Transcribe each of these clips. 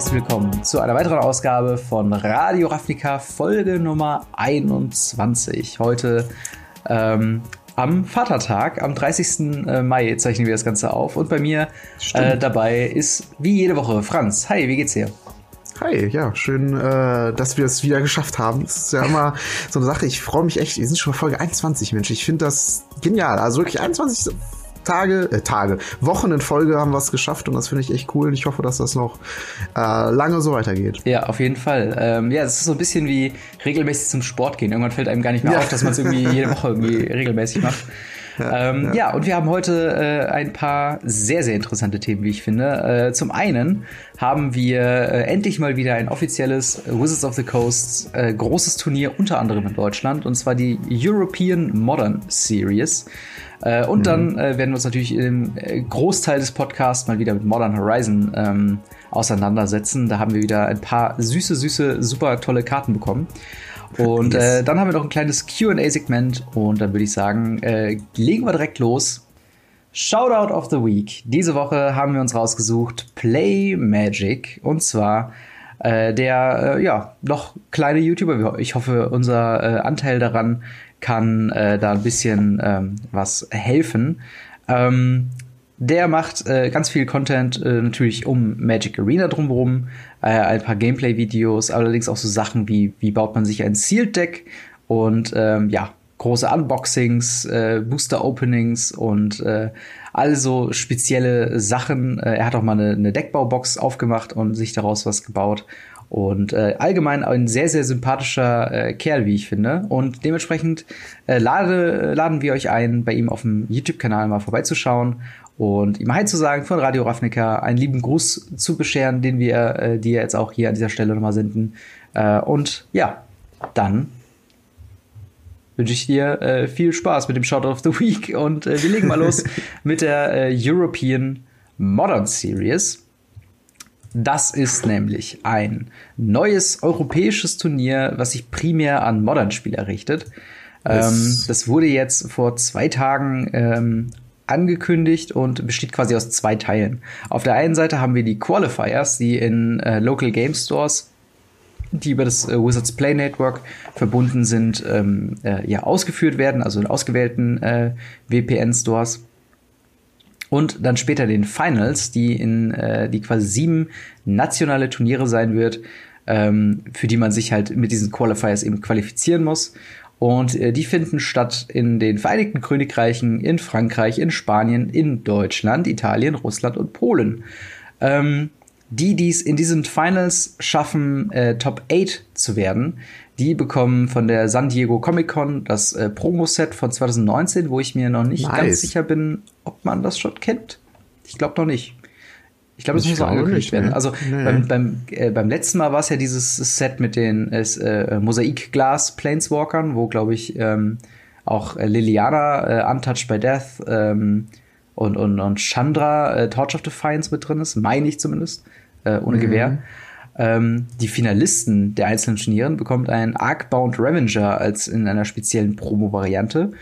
herzlich willkommen zu einer weiteren Ausgabe von Radio Ravnica, Folge Nummer 21. Heute ähm, am Vatertag, am 30. Äh, Mai zeichnen wir das Ganze auf. Und bei mir äh, dabei ist wie jede Woche Franz. Hi, wie geht's dir? Hi, ja, schön, äh, dass wir es wieder geschafft haben. Es ist ja immer so eine Sache, ich freue mich echt, wir sind schon bei Folge 21, Mensch. Ich finde das genial. Also wirklich 21 Tage, äh, Tage, Wochen in Folge haben wir es geschafft und das finde ich echt cool und ich hoffe, dass das noch äh, lange so weitergeht. Ja, auf jeden Fall. Ähm, ja, es ist so ein bisschen wie regelmäßig zum Sport gehen. Irgendwann fällt einem gar nicht mehr ja. auf, dass man es irgendwie jede Woche irgendwie regelmäßig macht. Ja, ähm, ja. ja, und wir haben heute äh, ein paar sehr, sehr interessante Themen, wie ich finde. Äh, zum einen haben wir äh, endlich mal wieder ein offizielles Wizards of the Coast äh, großes Turnier, unter anderem in Deutschland, und zwar die European Modern Series. Äh, und mhm. dann äh, werden wir uns natürlich im äh, Großteil des Podcasts mal wieder mit Modern Horizon ähm, auseinandersetzen. Da haben wir wieder ein paar süße, süße, super tolle Karten bekommen. Und yes. äh, dann haben wir noch ein kleines QA-Segment und dann würde ich sagen, äh, legen wir direkt los. Shoutout of the Week. Diese Woche haben wir uns rausgesucht Play Magic und zwar der äh, ja noch kleine YouTuber. Ich hoffe, unser äh, Anteil daran kann äh, da ein bisschen ähm, was helfen. Ähm, der macht äh, ganz viel Content äh, natürlich um Magic Arena drumherum, äh, ein paar Gameplay-Videos, allerdings auch so Sachen wie, wie baut man sich ein Sealed Deck und ähm, ja, große Unboxings, äh, Booster-Openings und äh, also spezielle Sachen. Äh, er hat auch mal eine, eine Deckbaubox aufgemacht und sich daraus was gebaut. Und äh, allgemein ein sehr, sehr sympathischer äh, Kerl, wie ich finde. Und dementsprechend äh, lade, laden wir euch ein, bei ihm auf dem YouTube-Kanal mal vorbeizuschauen und ihm Hi zu sagen von Radio Ravnica, einen lieben Gruß zu bescheren, den wir äh, dir jetzt auch hier an dieser Stelle nochmal senden. Äh, und ja, dann wünsche ich dir äh, viel Spaß mit dem Shot of the Week und äh, wir legen mal los mit der äh, European Modern Series. Das ist nämlich ein neues europäisches Turnier, was sich primär an Modern-Spieler richtet. Ähm, das wurde jetzt vor zwei Tagen ähm, angekündigt und besteht quasi aus zwei Teilen. Auf der einen Seite haben wir die Qualifiers, die in äh, Local Game Stores, die über das äh, Wizards Play Network verbunden sind, ähm, äh, ja ausgeführt werden, also in ausgewählten äh, VPN-Stores und dann später den Finals, die in äh, die quasi sieben nationale Turniere sein wird, ähm, für die man sich halt mit diesen Qualifiers eben qualifizieren muss. Und äh, die finden statt in den Vereinigten Königreichen, in Frankreich, in Spanien, in Deutschland, Italien, Russland und Polen. Ähm, die, die es in diesen Finals schaffen, äh, Top 8 zu werden, die bekommen von der San Diego Comic Con das äh, Promo-Set von 2019, wo ich mir noch nicht nice. ganz sicher bin, ob man das schon kennt. Ich glaube noch nicht. Ich glaube, das muss noch angekündigt werden. Ne? Also nee. beim, beim, äh, beim letzten Mal war es ja dieses Set mit den äh, Mosaikglas Planeswalkern, wo, glaube ich, ähm, auch äh, Liliana äh, Untouched by Death ähm, und, und, und Chandra äh, Torch of Defiance mit drin ist, meine ich zumindest äh, ohne mhm. Gewehr. Ähm, die Finalisten der einzelnen Turnieren bekommt ein Arkbound Revenger als in einer speziellen Promo-Variante.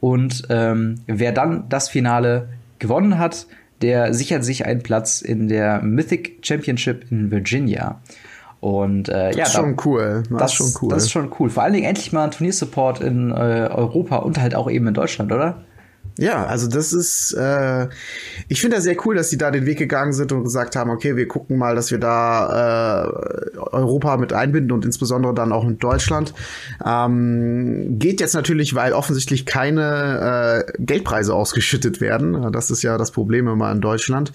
Und ähm, wer dann das Finale gewonnen hat, der sichert sich einen Platz in der Mythic Championship in Virginia. Und äh, das ja, ist schon cool. Das, das, ist schon cool. Das ist schon cool. Vor allen Dingen endlich mal ein Turniersupport in äh, Europa und halt auch eben in Deutschland, oder? Ja, also das ist, äh, ich finde das sehr cool, dass sie da den Weg gegangen sind und gesagt haben, okay, wir gucken mal, dass wir da äh, Europa mit einbinden und insbesondere dann auch mit Deutschland. Ähm, geht jetzt natürlich, weil offensichtlich keine äh, Geldpreise ausgeschüttet werden. Das ist ja das Problem immer in Deutschland.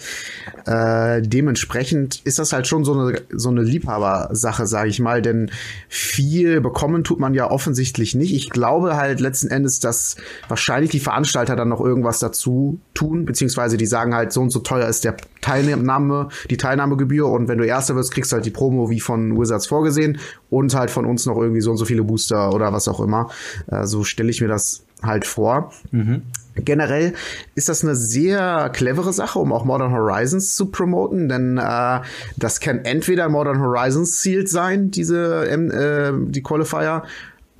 Äh, dementsprechend ist das halt schon so eine, so eine Liebhabersache, sage ich mal, denn viel bekommen tut man ja offensichtlich nicht. Ich glaube halt letzten Endes, dass wahrscheinlich die Veranstalter dann noch irgendwas dazu tun, beziehungsweise die sagen halt, so und so teuer ist der Teilnahme, die Teilnahmegebühr und wenn du Erster wirst, kriegst du halt die Promo wie von Wizards vorgesehen und halt von uns noch irgendwie so und so viele Booster oder was auch immer. Äh, so stelle ich mir das halt vor. Mhm. Generell ist das eine sehr clevere Sache, um auch Modern Horizons zu promoten, denn äh, das kann entweder Modern Horizons Sealed sein, diese äh, die Qualifier,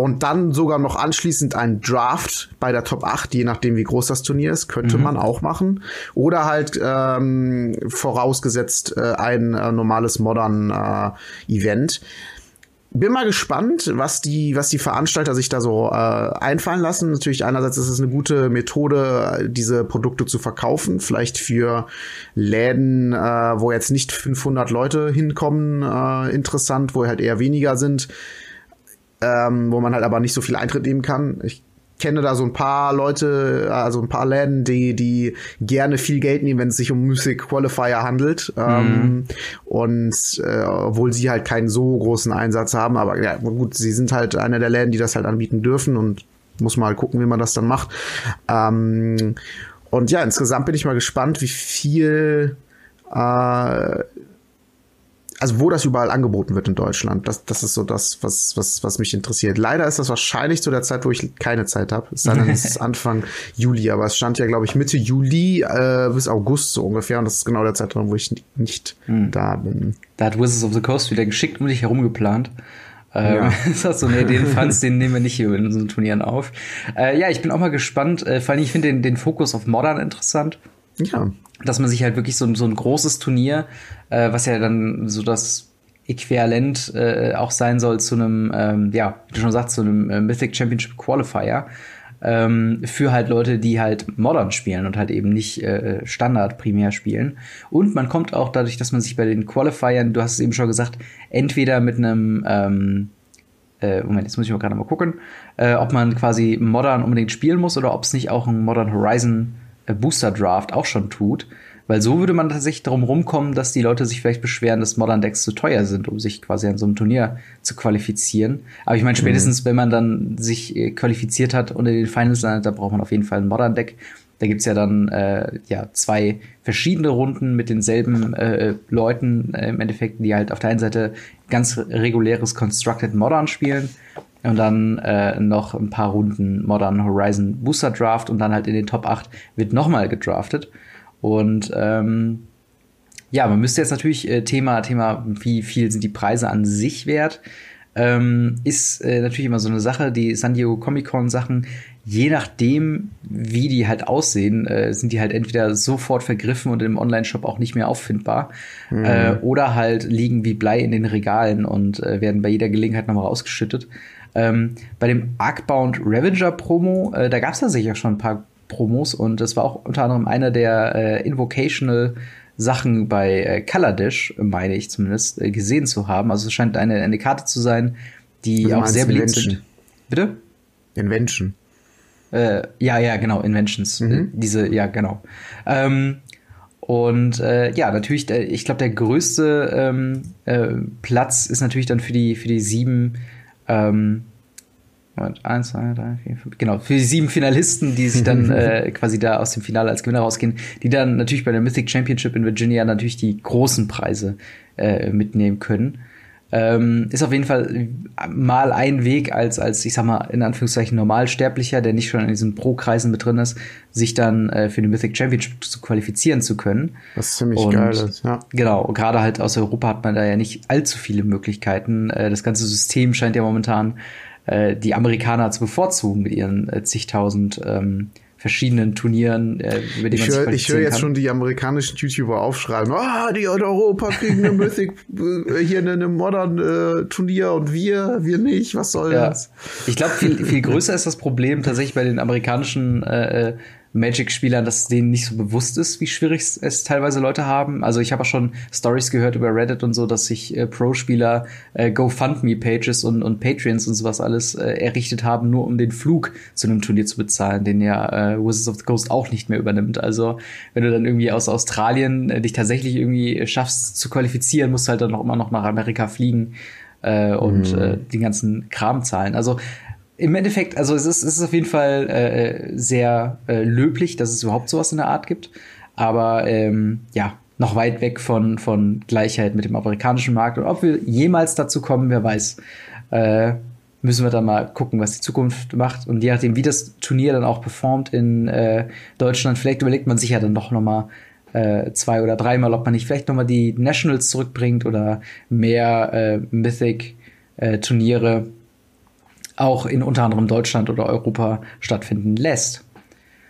und dann sogar noch anschließend ein Draft bei der Top 8, je nachdem wie groß das Turnier ist, könnte mhm. man auch machen. Oder halt ähm, vorausgesetzt äh, ein äh, normales Modern äh, Event bin mal gespannt, was die, was die Veranstalter sich da so äh, einfallen lassen. Natürlich einerseits ist es eine gute Methode, diese Produkte zu verkaufen, vielleicht für Läden, äh, wo jetzt nicht 500 Leute hinkommen, äh, interessant, wo halt eher weniger sind, ähm, wo man halt aber nicht so viel Eintritt nehmen kann. Ich kenne da so ein paar Leute, also ein paar Läden, die, die gerne viel Geld nehmen, wenn es sich um Music Qualifier handelt. Mhm. Ähm, und äh, obwohl sie halt keinen so großen Einsatz haben, aber ja, gut, sie sind halt einer der Läden, die das halt anbieten dürfen und muss mal gucken, wie man das dann macht. Ähm, und ja, insgesamt bin ich mal gespannt, wie viel äh, also wo das überall angeboten wird in Deutschland. Das, das ist so das, was, was, was mich interessiert. Leider ist das wahrscheinlich zu der Zeit, wo ich keine Zeit habe. Es sei denn, es ist Anfang Juli, aber es stand ja, glaube ich, Mitte Juli äh, bis August so ungefähr. Und das ist genau der Zeitraum, wo ich nicht hm. da bin. Da hat Wizards of the Coast wieder geschickt um dich herum geplant. Ähm, ja. so, nee, den Fans, den nehmen wir nicht hier in so Turnieren auf. Äh, ja, ich bin auch mal gespannt. Äh, vor allem, ich finde den, den Fokus auf Modern interessant. Ja dass man sich halt wirklich so, so ein großes Turnier, äh, was ja dann so das Äquivalent äh, auch sein soll zu einem, ähm, ja, wie du schon sagst, zu einem äh, Mythic Championship Qualifier, ähm, für halt Leute, die halt Modern spielen und halt eben nicht äh, Standard primär spielen. Und man kommt auch dadurch, dass man sich bei den Qualifiern, du hast es eben schon gesagt, entweder mit einem ähm, äh, Moment, jetzt muss ich mal gerade mal gucken, äh, ob man quasi Modern unbedingt spielen muss oder ob es nicht auch ein Modern Horizon Booster Draft auch schon tut. Weil so würde man tatsächlich darum rumkommen, dass die Leute sich vielleicht beschweren, dass Modern Decks zu teuer sind, um sich quasi an so einem Turnier zu qualifizieren. Aber ich meine, mhm. spätestens, mhm. wenn man dann sich äh, qualifiziert hat und in den Finals landet, da braucht man auf jeden Fall ein Modern Deck. Da gibt's ja dann äh, ja zwei verschiedene Runden mit denselben äh, Leuten äh, im Endeffekt, die halt auf der einen Seite ganz reguläres Constructed Modern spielen und dann äh, noch ein paar Runden Modern Horizon Booster Draft und dann halt in den Top 8 wird nochmal gedraftet. Und ähm, ja, man müsste jetzt natürlich äh, Thema, Thema, wie viel sind die Preise an sich wert, ähm, ist äh, natürlich immer so eine Sache. Die San Diego Comic Con Sachen, je nachdem, wie die halt aussehen, äh, sind die halt entweder sofort vergriffen und im Online-Shop auch nicht mehr auffindbar mhm. äh, oder halt liegen wie Blei in den Regalen und äh, werden bei jeder Gelegenheit nochmal rausgeschüttet. Ähm, bei dem Arcbound Ravager Promo, äh, da gab es tatsächlich auch schon ein paar Promos und das war auch unter anderem einer der äh, Invocational Sachen bei äh, Kaladesh, meine ich zumindest, äh, gesehen zu haben. Also es scheint eine, eine Karte zu sein, die auch sehr beliebt sind. Bitte? Invention. Äh, ja, ja, genau, Inventions. Mhm. Äh, diese, ja, genau. Ähm, und äh, ja, natürlich, äh, ich glaube, der größte ähm, äh, Platz ist natürlich dann für die, für die sieben ähm, eins, zwei, drei, vier, fünf, genau, für die sieben Finalisten, die sich dann äh, quasi da aus dem Finale als Gewinner rausgehen, die dann natürlich bei der Mythic Championship in Virginia natürlich die großen Preise äh, mitnehmen können. Ähm, ist auf jeden Fall mal ein Weg als, als, ich sag mal, in Anführungszeichen Normalsterblicher, der nicht schon in diesen Pro-Kreisen mit drin ist, sich dann äh, für die Mythic Championship zu qualifizieren zu können. Was ziemlich und, geil ist, ja. Genau, gerade halt aus Europa hat man da ja nicht allzu viele Möglichkeiten. Äh, das ganze System scheint ja momentan äh, die Amerikaner zu bevorzugen mit ihren äh, zigtausend ähm, verschiedenen Turnieren, äh, über die ich man hör, sich Ich höre jetzt schon die amerikanischen YouTuber aufschreiben, ah, die in Europa kriegen eine Mythic, äh, hier eine, eine Modern äh, Turnier und wir, wir nicht, was soll ja. das? Ich glaube, viel, viel größer ist das Problem tatsächlich bei den amerikanischen äh, äh Magic-Spielern, dass denen nicht so bewusst ist, wie schwierig es teilweise Leute haben. Also ich habe auch schon Stories gehört über Reddit und so, dass sich äh, Pro-Spieler äh, GoFundMe-Pages und, und Patreons und sowas alles äh, errichtet haben, nur um den Flug zu einem Turnier zu bezahlen, den ja äh, Wizards of the Coast auch nicht mehr übernimmt. Also wenn du dann irgendwie aus Australien äh, dich tatsächlich irgendwie schaffst zu qualifizieren, musst du halt dann noch immer noch nach Amerika fliegen äh, und mhm. äh, den ganzen Kram zahlen. Also im Endeffekt, also es ist, es ist auf jeden Fall äh, sehr äh, löblich, dass es überhaupt sowas in der Art gibt. Aber ähm, ja, noch weit weg von, von Gleichheit mit dem amerikanischen Markt. Und ob wir jemals dazu kommen, wer weiß. Äh, müssen wir dann mal gucken, was die Zukunft macht. Und je nachdem, wie das Turnier dann auch performt in äh, Deutschland, vielleicht überlegt man sich ja dann doch noch mal äh, zwei oder dreimal, ob man nicht vielleicht noch mal die Nationals zurückbringt oder mehr äh, Mythic-Turniere auch in unter anderem Deutschland oder Europa stattfinden lässt.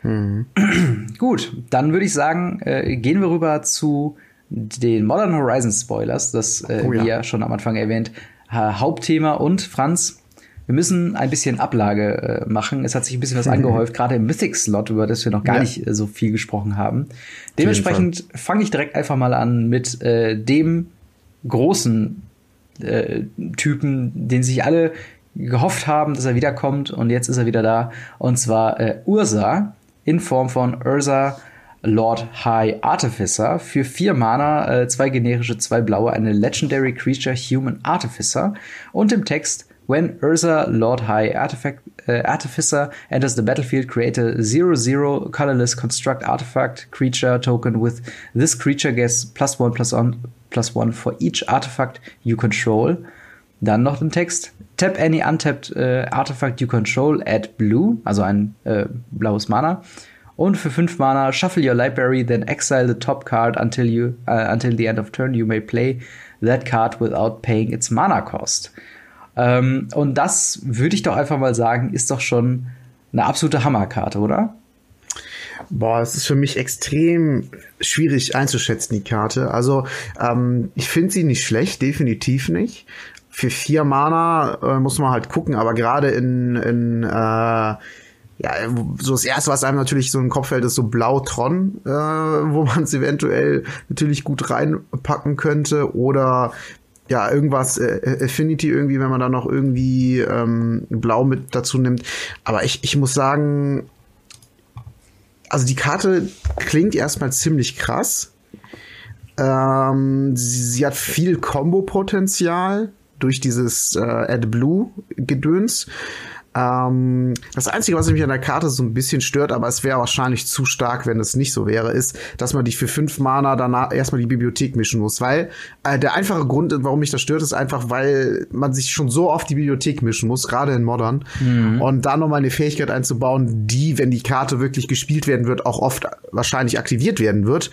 Mhm. Gut, dann würde ich sagen, äh, gehen wir rüber zu den Modern Horizon Spoilers, das äh, oh, ja. wie ja schon am Anfang erwähnt, Hauptthema und Franz, wir müssen ein bisschen Ablage äh, machen. Es hat sich ein bisschen was angehäuft, gerade im Mythic-Slot, über das wir noch gar ja. nicht äh, so viel gesprochen haben. Dementsprechend fange ich direkt einfach mal an mit äh, dem großen äh, Typen, den sich alle gehofft haben, dass er wiederkommt und jetzt ist er wieder da. Und zwar äh, Ursa in Form von Ursa Lord High Artificer für vier Mana, äh, zwei generische, zwei blaue, eine Legendary Creature Human Artificer und im Text When Ursa, Lord High Artifact, uh, Artificer, enters the battlefield, create a 0-0 colorless construct artifact creature token with this creature gets plus one plus one plus one for each artifact you control. Dann noch den Text. Tap any untapped uh, artifact you control, add blue, also ein uh, blaues Mana. Und für 5 Mana, shuffle your library, then exile the top card until you uh, until the end of turn. You may play that card without paying its mana cost. Ähm, und das würde ich doch einfach mal sagen, ist doch schon eine absolute Hammerkarte, oder? Boah, es ist für mich extrem schwierig einzuschätzen, die Karte. Also, ähm, ich finde sie nicht schlecht, definitiv nicht. Für vier Mana äh, muss man halt gucken, aber gerade in, in äh, ja, so das erste, was einem natürlich so in den Kopf fällt, ist so Blautron, äh, wo man es eventuell natürlich gut reinpacken könnte. Oder ja, irgendwas, äh, Affinity irgendwie, wenn man da noch irgendwie ähm, Blau mit dazu nimmt. Aber ich, ich muss sagen, also die Karte klingt erstmal ziemlich krass. Ähm, sie, sie, hat viel Combo-Potenzial durch dieses äh, Add Blue Gedöns. Ähm, das Einzige, was mich an der Karte so ein bisschen stört, aber es wäre wahrscheinlich zu stark, wenn es nicht so wäre, ist, dass man die für fünf Mana danach erstmal die Bibliothek mischen muss. Weil äh, der einfache Grund, warum mich das stört, ist einfach, weil man sich schon so oft die Bibliothek mischen muss, gerade in Modern. Mhm. Und da nochmal eine Fähigkeit einzubauen, die, wenn die Karte wirklich gespielt werden wird, auch oft wahrscheinlich aktiviert werden wird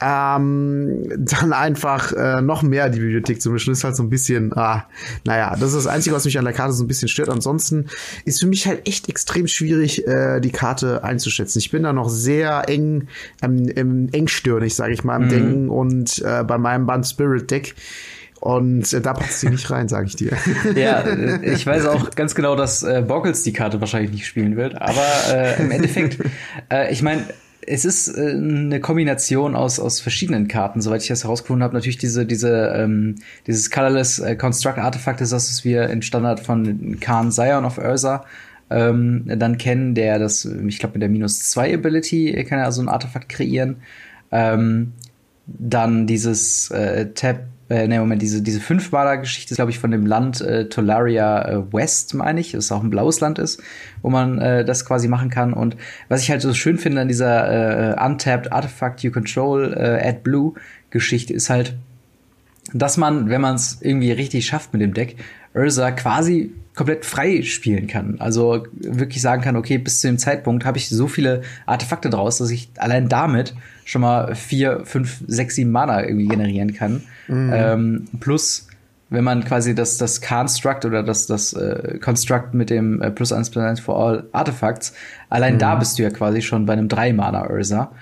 ähm, dann einfach äh, noch mehr die Bibliothek zu mischen, ist halt so ein bisschen, ah, naja, das ist das Einzige, was mich an der Karte so ein bisschen stört. Ansonsten ist für mich halt echt extrem schwierig, äh, die Karte einzuschätzen. Ich bin da noch sehr eng, ähm, engstirnig, sage ich mal, im mhm. Denken und äh, bei meinem Band Spirit Deck. Und äh, da passt sie nicht rein, sage ich dir. Ja, äh, ich weiß auch ganz genau, dass äh, Boggles die Karte wahrscheinlich nicht spielen wird. Aber äh, im Endeffekt, äh, ich meine, es ist äh, eine Kombination aus, aus verschiedenen Karten, soweit ich das herausgefunden habe. Natürlich diese, diese, ähm, dieses Colorless äh, Construct Artefakt ist das, was wir in Standard von Khan Zion of Ursa ähm, dann kennen, der das, ich glaube, mit der minus 2 Ability kann er also ein Artefakt kreieren. Ähm, dann dieses äh, Tap äh, ne, Moment, diese, diese Fünf-Maler-Geschichte ist, glaube ich, von dem Land äh, Tolaria äh, West, meine ich, das auch ein blaues Land ist, wo man äh, das quasi machen kann. Und was ich halt so schön finde an dieser äh, Untapped Artifact You Control äh, Add Blue Geschichte ist halt, dass man, wenn man es irgendwie richtig schafft mit dem Deck, Ursa quasi komplett frei spielen kann. Also wirklich sagen kann, okay, bis zu dem Zeitpunkt habe ich so viele Artefakte draus, dass ich allein damit schon mal vier, fünf, sechs, sieben Mana irgendwie generieren kann. Mhm. Ähm, plus, wenn man quasi das, das Construct oder das, das äh, Construct mit dem äh, Plus 1 plus 1 for all Artifacts, allein mhm. da bist du ja quasi schon bei einem 3-Mana-Ursa.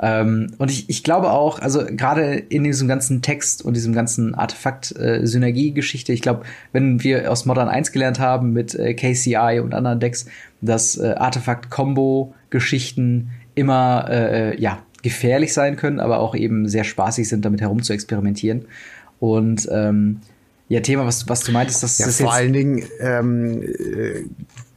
Ähm, und ich, ich glaube auch, also gerade in diesem ganzen Text und diesem ganzen Artefakt-Synergie-Geschichte, ich glaube, wenn wir aus Modern 1 gelernt haben mit äh, KCI und anderen Decks, dass äh, Artefakt-Kombo-Geschichten immer äh, äh, ja gefährlich sein können, aber auch eben sehr spaßig sind, damit herum zu experimentieren. Und ähm, ja, Thema, was, was du meintest, das ja, ist vor allen Dingen ähm, äh,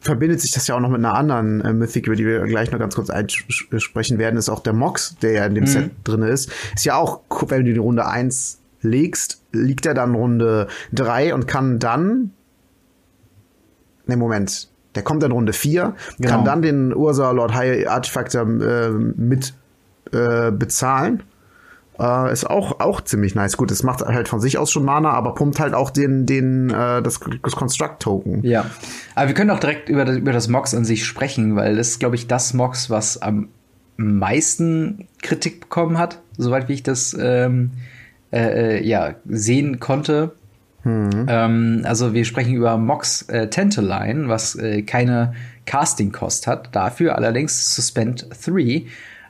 verbindet sich das ja auch noch mit einer anderen äh, Mythic, über die wir gleich noch ganz kurz einsprechen werden, ist auch der Mox, der ja in dem mhm. Set drin ist. Ist ja auch, wenn du die Runde 1 legst, liegt er dann Runde 3 und kann dann. Ne, Moment. Der kommt dann Runde 4, genau. kann dann den Ursa Lord High Artifactor äh, mit äh, bezahlen äh, ist auch, auch ziemlich nice. Gut, es macht halt von sich aus schon Mana, aber pumpt halt auch den, den, äh, das, das Construct-Token. Ja. Aber wir können auch direkt über das, über das Mox an sich sprechen, weil das ist, glaube ich, das Mox, was am meisten Kritik bekommen hat, soweit wie ich das ähm, äh, äh ja, sehen konnte. Mhm. Ähm, also wir sprechen über Mox äh, Tantaline, was äh, keine Casting-Cost hat. Dafür allerdings Suspend 3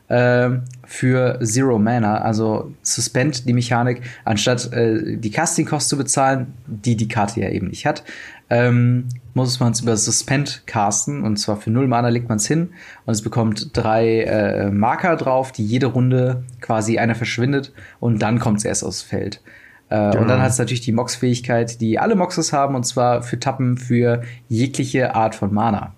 äh, für Zero Mana. Also Suspend die Mechanik, anstatt äh, die Casting-Cost zu bezahlen, die die Karte ja eben nicht hat, ähm, muss man es über Suspend casten. Und zwar für null Mana legt man es hin und es bekommt drei äh, Marker drauf, die jede Runde quasi einer verschwindet und dann kommt es erst aufs Feld. Äh, genau. Und dann hat es natürlich die Mox-Fähigkeit, die alle Moxes haben, und zwar für Tappen für jegliche Art von Mana.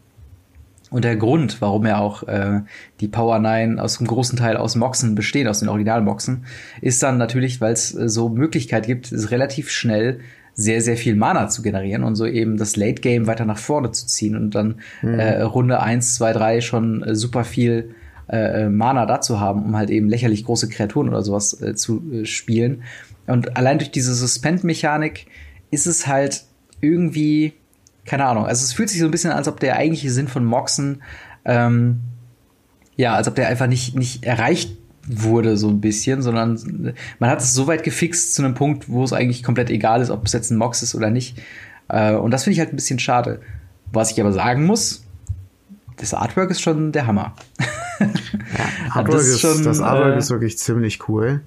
Und der Grund, warum ja auch äh, die Power 9 aus einem großen Teil aus Moxen bestehen, aus den Originalmoxen, ist dann natürlich, weil es äh, so Möglichkeit gibt, es relativ schnell sehr, sehr viel Mana zu generieren und so eben das Late Game weiter nach vorne zu ziehen und dann mhm. äh, Runde 1, 2, 3 schon äh, super viel äh, Mana dazu haben, um halt eben lächerlich große Kreaturen oder sowas äh, zu äh, spielen. Und allein durch diese Suspend-Mechanik ist es halt irgendwie, keine Ahnung, also es fühlt sich so ein bisschen an, als ob der eigentliche Sinn von Moxen, ähm, ja, als ob der einfach nicht, nicht erreicht wurde, so ein bisschen, sondern man hat es so weit gefixt zu einem Punkt, wo es eigentlich komplett egal ist, ob es jetzt ein Mox ist oder nicht. Äh, und das finde ich halt ein bisschen schade. Was ich aber sagen muss, das Artwork ist schon der Hammer. Ja, Artwork das, ist schon, das Artwork äh, ist wirklich ziemlich cool.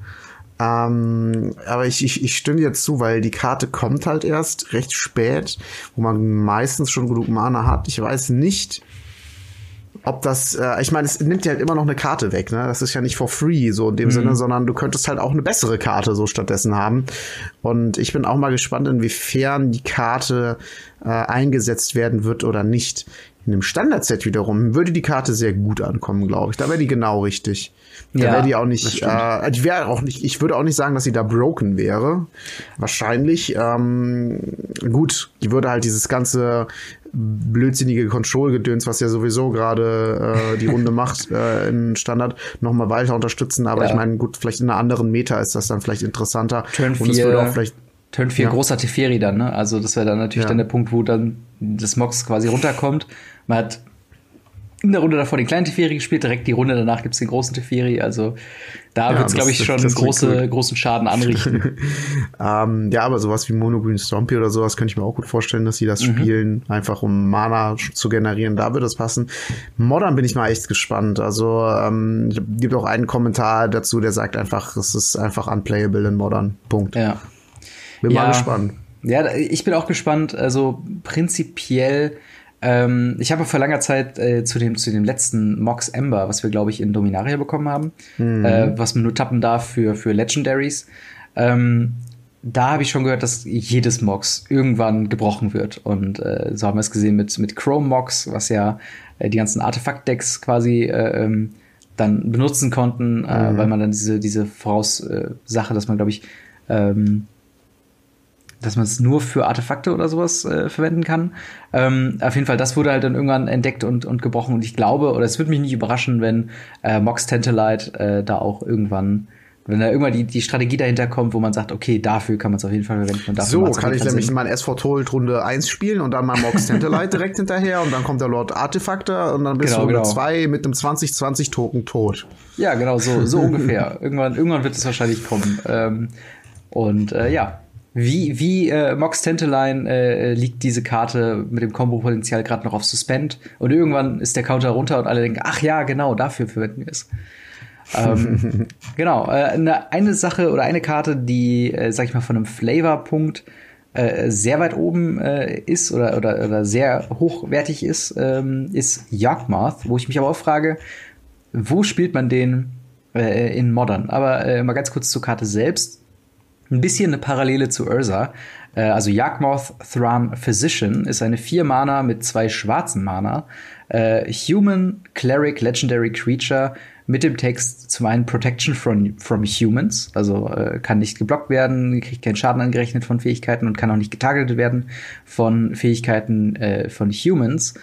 Ähm, aber ich, ich, ich stimme jetzt zu, weil die Karte kommt halt erst recht spät, wo man meistens schon genug Mana hat. Ich weiß nicht, ob das, äh, ich meine, es nimmt ja halt immer noch eine Karte weg, ne? Das ist ja nicht for free, so in dem mhm. Sinne, sondern du könntest halt auch eine bessere Karte so stattdessen haben. Und ich bin auch mal gespannt, inwiefern die Karte äh, eingesetzt werden wird oder nicht. In dem Standard-Set wiederum würde die Karte sehr gut ankommen, glaube ich. Da wäre die genau richtig. Da ja, wäre die auch nicht, äh, die wäre auch nicht, ich würde auch nicht sagen, dass sie da broken wäre. Wahrscheinlich. Ähm, gut, die würde halt dieses ganze blödsinnige Control-Gedöns, was ja sowieso gerade äh, die Runde macht äh, in Standard, nochmal weiter unterstützen. Aber ja. ich meine, gut, vielleicht in einer anderen Meta ist das dann vielleicht interessanter. Turn 4, Und es würde auch vielleicht Turn 4 ja. großer Teferi dann, ne? Also das wäre dann natürlich ja. dann der Punkt, wo dann das Mox quasi runterkommt. Man hat in der Runde davor den kleinen Teferi gespielt, direkt die Runde danach gibt's den großen Teferi. Also da ja, wird's, glaube ich, schon große, großen Schaden anrichten. ähm, ja, aber sowas wie Mono Green Stompy oder sowas könnte ich mir auch gut vorstellen, dass sie das mhm. spielen, einfach um Mana zu generieren. Da würde es passen. Modern bin ich mal echt gespannt. Also ähm, gibt auch einen Kommentar dazu, der sagt einfach, es ist einfach unplayable in Modern. Punkt. Ja. Bin ja. mal gespannt. Ja, ich bin auch gespannt. Also prinzipiell ähm, ich habe vor langer Zeit äh, zu, dem, zu dem letzten Mox Ember, was wir, glaube ich, in Dominaria bekommen haben, mhm. äh, was man nur tappen darf für, für Legendaries. Ähm, da habe ich schon gehört, dass jedes Mox irgendwann gebrochen wird. Und äh, so haben wir es gesehen mit, mit Chrome Mox, was ja äh, die ganzen Artefakt-Decks quasi äh, ähm, dann benutzen konnten, äh, mhm. weil man dann diese, diese Voraussache, dass man, glaube ich, ähm, dass man es nur für Artefakte oder sowas äh, verwenden kann. Ähm, auf jeden Fall, das wurde halt dann irgendwann entdeckt und, und gebrochen. Und ich glaube, oder es würde mich nicht überraschen, wenn äh, Mox Tantalite äh, da auch irgendwann wenn da irgendwann die, die Strategie dahinter kommt, wo man sagt, okay, dafür kann man es auf jeden Fall verwenden. so, kann ich nämlich mein SV Told Runde 1 spielen und dann mal Mox Tantalite direkt hinterher und dann kommt der Lord Artefakte und dann bist genau, du Runde 2 genau. mit einem 2020 Token tot. Ja, genau, so, so ungefähr. Irgendwann, irgendwann wird es wahrscheinlich kommen. Ähm, und äh, ja, wie, wie äh, Mox Tantaline äh, liegt diese Karte mit dem Combo-Potenzial gerade noch auf Suspend und irgendwann ist der Counter runter und alle denken, ach ja, genau, dafür verwenden wir es. ähm, genau, äh, eine, eine Sache oder eine Karte, die, äh, sag ich mal, von einem Flavor-Punkt äh, sehr weit oben äh, ist oder, oder, oder sehr hochwertig ist, ähm, ist Yawgmoth, wo ich mich aber auch frage, wo spielt man den äh, in Modern? Aber äh, mal ganz kurz zur Karte selbst ein bisschen eine Parallele zu Ursa. Äh, also Yawgmoth Thran Physician ist eine vier Mana mit zwei schwarzen Mana. Äh, Human Cleric Legendary Creature mit dem Text zum einen Protection from, from Humans, also äh, kann nicht geblockt werden, kriegt keinen Schaden angerechnet von Fähigkeiten und kann auch nicht getargetet werden von Fähigkeiten äh, von Humans.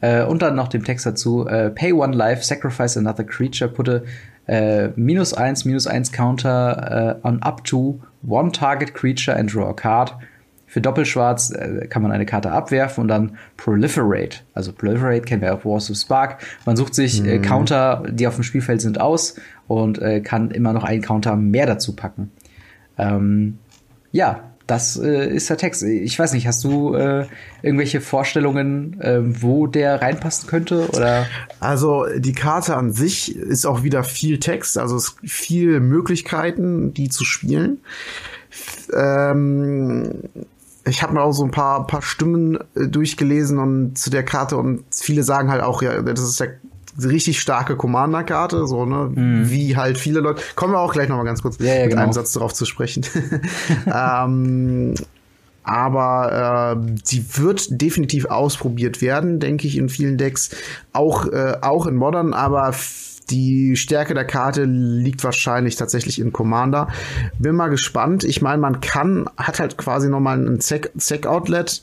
Äh, und dann noch dem Text dazu, äh, Pay one life, sacrifice another creature, put a äh, minus eins, minus eins Counter äh, on up to One Target Creature and Draw a Card. Für Doppelschwarz äh, kann man eine Karte abwerfen und dann Proliferate. Also Proliferate kennen wir auf Wars of Spark. Man sucht sich äh, mhm. Counter, die auf dem Spielfeld sind, aus und äh, kann immer noch einen Counter mehr dazu packen. Ähm, ja, das äh, ist der Text. Ich weiß nicht, hast du äh, irgendwelche Vorstellungen, äh, wo der reinpassen könnte? Oder? Also die Karte an sich ist auch wieder viel Text, also es viel Möglichkeiten, die zu spielen. Ähm, ich habe mir auch so ein paar, paar Stimmen äh, durchgelesen und zu der Karte und viele sagen halt auch, ja, das ist ja richtig starke Commander-Karte, so, ne, mm. wie halt viele Leute. Kommen wir auch gleich nochmal ganz kurz ja, ja, mit genau. einem Satz darauf zu sprechen. ähm, aber äh, die wird definitiv ausprobiert werden, denke ich, in vielen Decks, auch, äh, auch in Modern, aber die Stärke der Karte liegt wahrscheinlich tatsächlich in Commander. Bin mal gespannt. Ich meine, man kann, hat halt quasi nochmal ein Sec-Outlet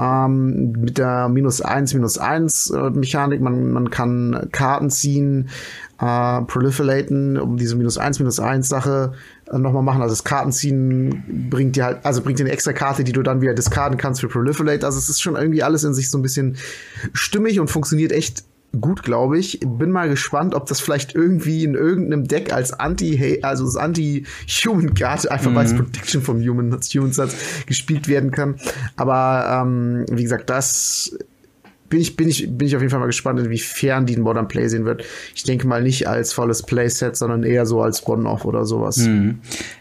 ähm, mit der minus eins minus eins äh, Mechanik. Man, man kann Karten ziehen, äh, proliferaten, um diese minus eins minus eins Sache äh, nochmal machen. Also das Kartenziehen bringt dir halt, also bringt dir eine extra Karte, die du dann wieder discarden kannst für Proliferate. Also es ist schon irgendwie alles in sich so ein bisschen stimmig und funktioniert echt gut, glaube ich. Bin mal gespannt, ob das vielleicht irgendwie in irgendeinem Deck als Anti, also als Anti-Human-Karte, einfach mhm. es Protection vom Human, hat, gespielt werden kann. Aber ähm, wie gesagt, das bin ich, bin ich, bin ich auf jeden Fall mal gespannt, inwiefern die in Modern Play sehen wird. Ich denke mal nicht als volles Playset, sondern eher so als One-Off oder sowas. Mhm.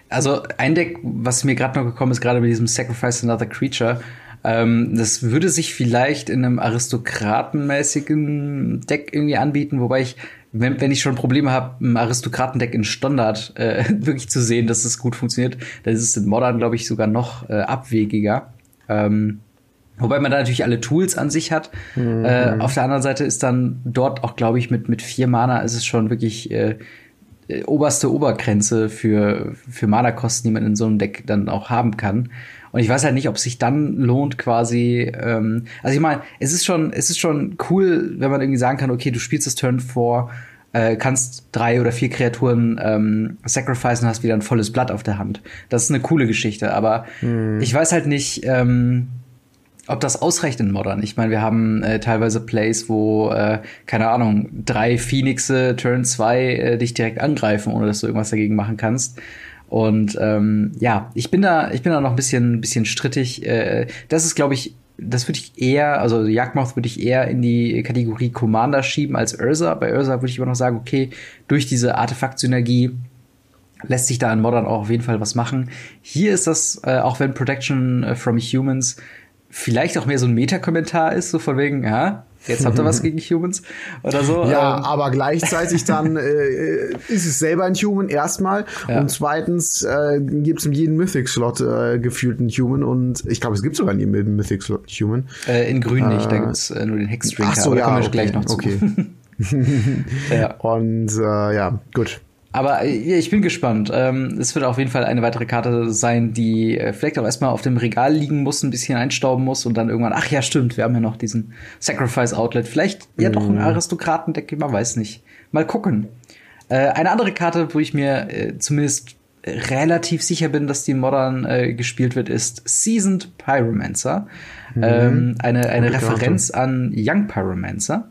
Also ein Deck, was mir gerade noch gekommen ist, gerade mit diesem Sacrifice Another Creature, ähm, das würde sich vielleicht in einem aristokratenmäßigen Deck irgendwie anbieten, wobei ich, wenn, wenn ich schon Probleme habe, ein Aristokratendeck in Standard äh, wirklich zu sehen, dass es gut funktioniert, dann ist es in Modern, glaube ich, sogar noch äh, abwegiger. Ähm, Wobei man da natürlich alle Tools an sich hat. Mhm. Äh, auf der anderen Seite ist dann dort auch, glaube ich, mit, mit vier Mana ist es schon wirklich äh, äh, oberste Obergrenze für, für Mana-Kosten, die man in so einem Deck dann auch haben kann. Und ich weiß halt nicht, ob es sich dann lohnt, quasi. Ähm, also ich meine, es ist schon, es ist schon cool, wenn man irgendwie sagen kann, okay, du spielst das Turn vor, äh, kannst drei oder vier Kreaturen ähm, sacrificen, hast wieder ein volles Blatt auf der Hand. Das ist eine coole Geschichte, aber hm. ich weiß halt nicht, ähm, ob das ausreicht in Modern. Ich meine, wir haben äh, teilweise Plays, wo, äh, keine Ahnung, drei Phoenixe Turn 2 äh, dich direkt angreifen, ohne dass du irgendwas dagegen machen kannst. Und ähm, ja, ich bin da, ich bin da noch ein bisschen, bisschen strittig. Äh, das ist, glaube ich, das würde ich eher, also Jagdmoth würde ich eher in die Kategorie Commander schieben als Ursa. Bei Ursa würde ich aber noch sagen, okay, durch diese Artefakt-Synergie lässt sich da in Modern auch auf jeden Fall was machen. Hier ist das, äh, auch wenn Protection äh, from Humans vielleicht auch mehr so ein Meta-Kommentar ist, so von wegen, ja, jetzt habt ihr was gegen Humans oder so. Ja, ähm. aber gleichzeitig dann äh, ist es selber ein Human erstmal ja. und zweitens äh, gibt es in jedem Mythic-Slot äh, gefühlt einen Human und ich glaube, es gibt sogar in jedem Mythic-Slot einen Human. Äh, in grün nicht, da äh, gibt's äh, nur den Hexdrinker, Ach so, ja, kommen wir okay, gleich noch zu. Okay. ja. Und äh, ja, gut. Aber äh, ich bin gespannt. Ähm, es wird auf jeden Fall eine weitere Karte sein, die äh, vielleicht auch erstmal auf dem Regal liegen muss, ein bisschen einstauben muss und dann irgendwann, ach ja, stimmt, wir haben ja noch diesen Sacrifice Outlet. Vielleicht ja doch ein mhm. Aristokratendeck, man weiß nicht. Mal gucken. Äh, eine andere Karte, wo ich mir zumindest relativ sicher bin, dass die Modern äh, gespielt wird, ist Seasoned Pyromancer. Mhm. Ähm, eine eine Referenz an Young Pyromancer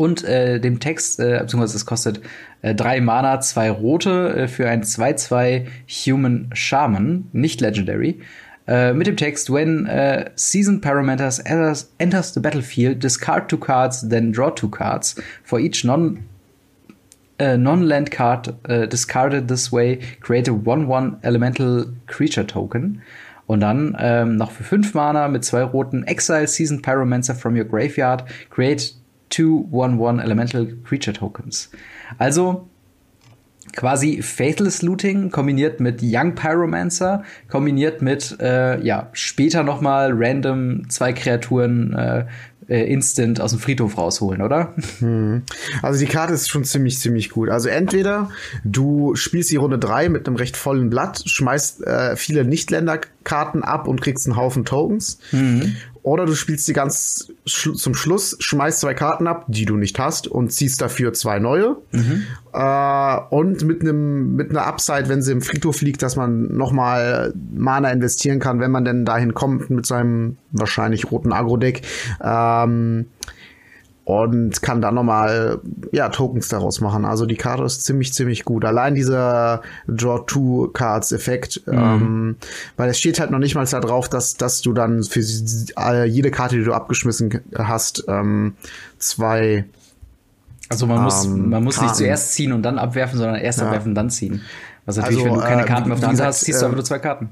und äh, dem Text, äh, beziehungsweise es kostet äh, drei Mana, zwei rote äh, für ein 2-2 Human Shaman, nicht Legendary. Äh, mit dem Text, when uh, Seasoned Pyromantas enters, enters the battlefield, discard two cards, then draw two cards. For each non uh, non-land card uh, discarded this way, create a 1-1 Elemental Creature Token. Und dann ähm, noch für fünf Mana mit zwei roten Exile Seasoned Pyromancer from your graveyard, create two 1-1 Elemental Creature Tokens. Also quasi Faithless Looting kombiniert mit Young Pyromancer, kombiniert mit äh, ja später noch mal random zwei Kreaturen äh, äh, instant aus dem Friedhof rausholen, oder? Hm. Also die Karte ist schon ziemlich, ziemlich gut. Also entweder du spielst die Runde drei mit einem recht vollen Blatt, schmeißt äh, viele Nicht-Länder-Karten ab und kriegst einen Haufen Tokens. Mhm. Oder du spielst die ganz sch zum Schluss, schmeißt zwei Karten ab, die du nicht hast, und ziehst dafür zwei neue. Mhm. Äh, und mit einem mit einer Upside, wenn sie im Friedhof liegt, dass man noch mal Mana investieren kann, wenn man denn dahin kommt mit seinem wahrscheinlich roten Agro-Deck. Ähm, und kann dann nochmal ja, Tokens daraus machen. Also die Karte ist ziemlich, ziemlich gut. Allein dieser Draw Two Cards Effekt, mhm. ähm, weil es steht halt noch nicht mal da drauf, dass, dass du dann für jede Karte, die du abgeschmissen hast, ähm, zwei also man muss, ähm, man muss Karten. nicht zuerst ziehen und dann abwerfen, sondern erst ja. abwerfen, dann ziehen. Was natürlich, also, wenn du keine äh, Karten auf der Hand hast, ziehst du einfach nur zwei Karten.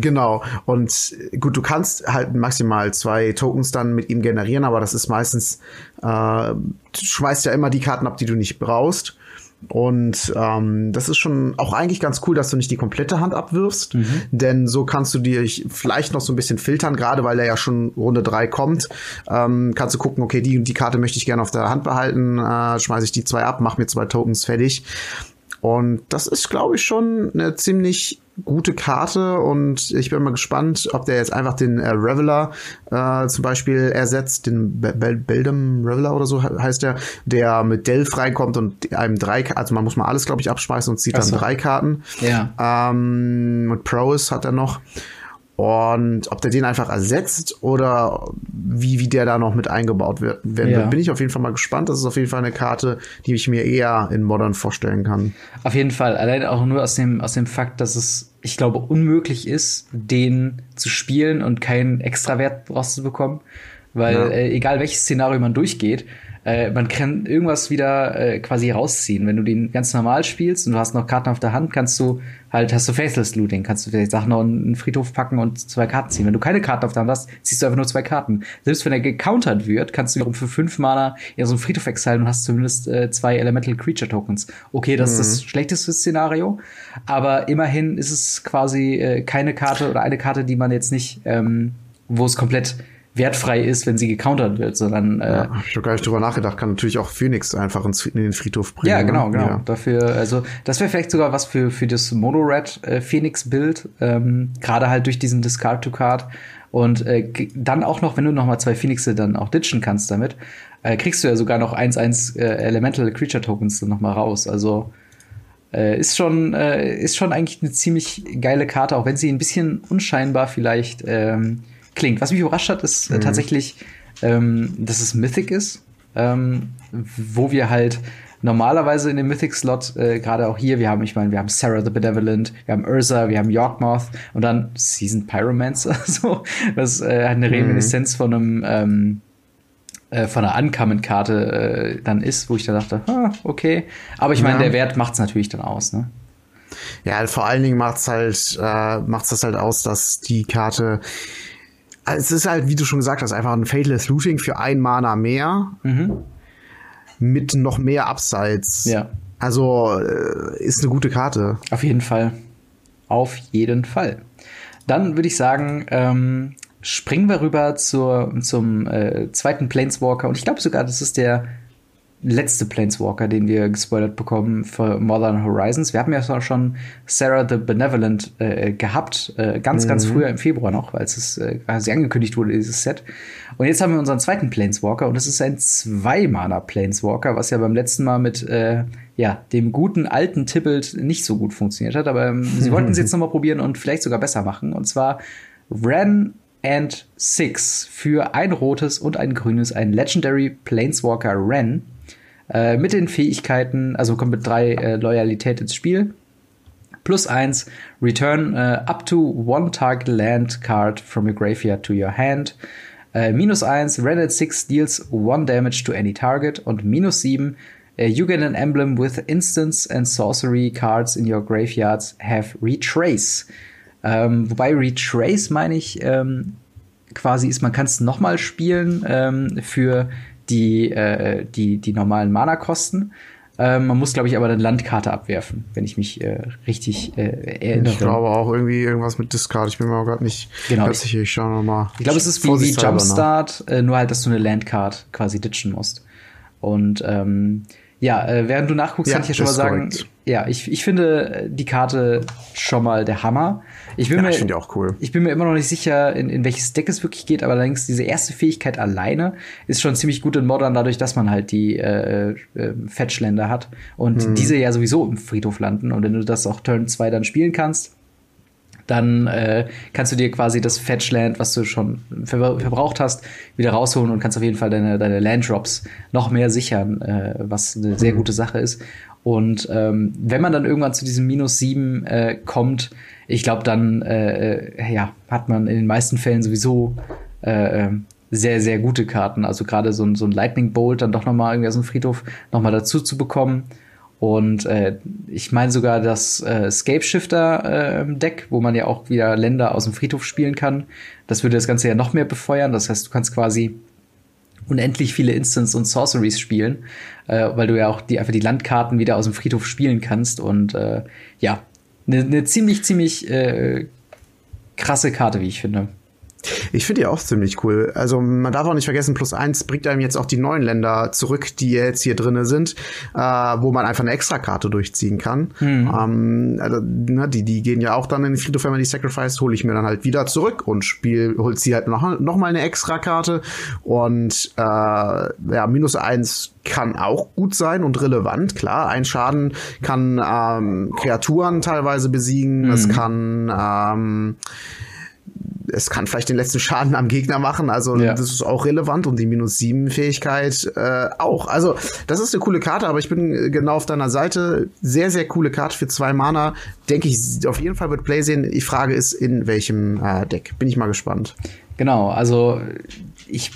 Genau. Und gut, du kannst halt maximal zwei Tokens dann mit ihm generieren, aber das ist meistens, äh, du schmeißt ja immer die Karten ab, die du nicht brauchst. Und ähm, das ist schon auch eigentlich ganz cool, dass du nicht die komplette Hand abwirfst, mhm. denn so kannst du dir vielleicht noch so ein bisschen filtern, gerade weil er ja schon Runde drei kommt. Ähm, kannst du gucken, okay, die die Karte möchte ich gerne auf der Hand behalten, äh, schmeiße ich die zwei ab, mach mir zwei Tokens fertig. Und das ist, glaube ich, schon eine ziemlich gute Karte und ich bin mal gespannt, ob der jetzt einfach den äh, Reveler äh, zum Beispiel ersetzt, den Be Be Beldam Reveler oder so heißt der, der mit Delph reinkommt und einem drei, also man muss mal alles, glaube ich, abschmeißen und zieht dann drei Karten. Ja. Ähm, mit Prowess hat er noch. Und ob der den einfach ersetzt oder wie, wie der da noch mit eingebaut wird, werden, ja. bin ich auf jeden Fall mal gespannt. Das ist auf jeden Fall eine Karte, die ich mir eher in Modern vorstellen kann. Auf jeden Fall. Allein auch nur aus dem, aus dem Fakt, dass es, ich glaube, unmöglich ist, den zu spielen und keinen Extrawert rauszubekommen. Weil ja. äh, egal welches Szenario man durchgeht, äh, man kann irgendwas wieder äh, quasi rausziehen. Wenn du den ganz normal spielst und du hast noch Karten auf der Hand, kannst du halt, hast du Faithless Looting, kannst du vielleicht Sachen noch in einen Friedhof packen und zwei Karten ziehen. Wenn du keine Karte auf der Hand hast, ziehst du einfach nur zwei Karten. Selbst wenn er gecountert wird, kannst du für fünf Mana in so einen Friedhof exilen und hast zumindest äh, zwei Elemental Creature Tokens. Okay, das mhm. ist das schlechteste Szenario, aber immerhin ist es quasi äh, keine Karte oder eine Karte, die man jetzt nicht, ähm, wo es komplett wertfrei ist, wenn sie gecountert wird, sondern äh, ja, ich habe gar nicht drüber nachgedacht, kann natürlich auch Phoenix einfach ins, in den Friedhof bringen. Ja, genau, ne? genau. Ja. Dafür, also das wäre vielleicht sogar was für für das Mono Red äh, ähm, gerade halt durch diesen Discard to Card und äh, dann auch noch, wenn du noch mal zwei Phoenixe dann auch ditchen kannst damit, äh, kriegst du ja sogar noch 1-1 äh, Elemental Creature Tokens dann noch mal raus. Also äh, ist schon äh, ist schon eigentlich eine ziemlich geile Karte, auch wenn sie ein bisschen unscheinbar vielleicht ähm, klingt. Was mich überrascht hat, ist äh, mhm. tatsächlich, ähm, dass es Mythic ist, ähm, wo wir halt normalerweise in dem Mythic-Slot, äh, gerade auch hier, wir haben, ich meine, wir haben Sarah the Benevolent, wir haben Ursa, wir haben Yorkmoth und dann Season Pyromancer, so, was äh, eine mhm. Reminiszenz von einem, ähm, äh, von einer Uncommon-Karte äh, dann ist, wo ich da dachte, ah, okay. Aber ich meine, ja. der Wert macht's natürlich dann aus, ne? Ja, vor allen Dingen macht's halt, äh, macht's das halt aus, dass die Karte es ist halt, wie du schon gesagt hast, einfach ein Fatalist Looting für ein Mana mehr. Mhm. Mit noch mehr Upsides. Ja. Also äh, ist eine gute Karte. Auf jeden Fall. Auf jeden Fall. Dann würde ich sagen, ähm, springen wir rüber zur, zum äh, zweiten Planeswalker. Und ich glaube sogar, das ist der letzte Planeswalker, den wir gespoilert bekommen für Modern Horizons. Wir haben ja schon Sarah the Benevolent äh, gehabt, äh, ganz, mhm. ganz früher im Februar noch, als es äh, quasi angekündigt wurde, dieses Set. Und jetzt haben wir unseren zweiten Planeswalker und das ist ein Zwei-Mana-Planeswalker, was ja beim letzten Mal mit äh, ja, dem guten alten Tibbled nicht so gut funktioniert hat. Aber ähm, sie wollten es jetzt nochmal probieren und vielleicht sogar besser machen. Und zwar Ren and Six für ein rotes und ein grünes, ein Legendary Planeswalker Ren äh, mit den Fähigkeiten, also kommt mit drei äh, Loyalität ins Spiel. Plus eins, return uh, up to one target land card from your graveyard to your hand. Uh, minus eins, Rennet 6 deals one damage to any target. Und minus sieben, uh, you get an emblem with instants and sorcery cards in your graveyards have retrace. Ähm, wobei Retrace meine ich ähm, quasi ist, man kann es nochmal spielen ähm, für die, äh, die, die normalen Mana-Kosten. Ähm, man muss, glaube ich, aber eine Landkarte abwerfen, wenn ich mich äh, richtig äh, erinnere. Ich glaube auch irgendwie irgendwas mit Discard. Ich bin mir auch gerade nicht genau. ganz sicher. Ich schaue nochmal. Ich glaube, es ist wie, wie Jumpstart, äh, nur halt, dass du eine Landcard quasi ditchen musst. Und ähm, ja, äh, während du nachguckst, ja, kann ich ja schon mal sagen, korrekt. ja, ich, ich finde die Karte schon mal der Hammer. Ich bin, ja, mir, ich auch cool. ich bin mir immer noch nicht sicher, in, in welches Deck es wirklich geht, aber allerdings diese erste Fähigkeit alleine ist schon ziemlich gut in Modern, dadurch, dass man halt die äh, äh, Fetchländer hat und hm. diese ja sowieso im Friedhof landen. Und wenn du das auch Turn 2 dann spielen kannst, dann äh, kannst du dir quasi das Fetchland, was du schon ver verbraucht hast, wieder rausholen und kannst auf jeden Fall deine, deine Landdrops noch mehr sichern, äh, was eine sehr gute Sache ist. Und ähm, wenn man dann irgendwann zu diesem minus sieben äh, kommt, ich glaube, dann äh, äh, ja, hat man in den meisten Fällen sowieso äh, ähm, sehr, sehr gute Karten. Also gerade so, ein so ein Lightning Bolt dann doch noch mal irgendwie aus dem Friedhof noch mal dazu zu bekommen. Und äh, ich meine sogar das äh, Scape Shifter äh, Deck, wo man ja auch wieder Länder aus dem Friedhof spielen kann. Das würde das Ganze ja noch mehr befeuern. Das heißt, du kannst quasi unendlich viele Instants und Sorceries spielen, äh, weil du ja auch die einfach die Landkarten wieder aus dem Friedhof spielen kannst. Und äh, ja, eine ne ziemlich, ziemlich äh, krasse Karte, wie ich finde. Ich finde die auch ziemlich cool. Also man darf auch nicht vergessen, plus eins bringt einem jetzt auch die neuen Länder zurück, die jetzt hier drinne sind, äh, wo man einfach eine Extrakarte durchziehen kann. Mhm. Ähm, also, ne, die, die gehen ja auch dann in den Friedhof, wenn man die Sacrifice, hole ich mir dann halt wieder zurück und spiel, holt sie halt noch, noch mal eine Extrakarte. Und äh, ja, minus eins kann auch gut sein und relevant. Klar, ein Schaden kann ähm, Kreaturen teilweise besiegen. Mhm. Es kann ähm, es kann vielleicht den letzten Schaden am Gegner machen, also ja. das ist auch relevant und die minus sieben Fähigkeit äh, auch. Also das ist eine coole Karte, aber ich bin genau auf deiner Seite. Sehr, sehr coole Karte für zwei Mana. Denke ich, auf jeden Fall wird Play sehen. Die Frage ist, in welchem äh, Deck. Bin ich mal gespannt. Genau, also ich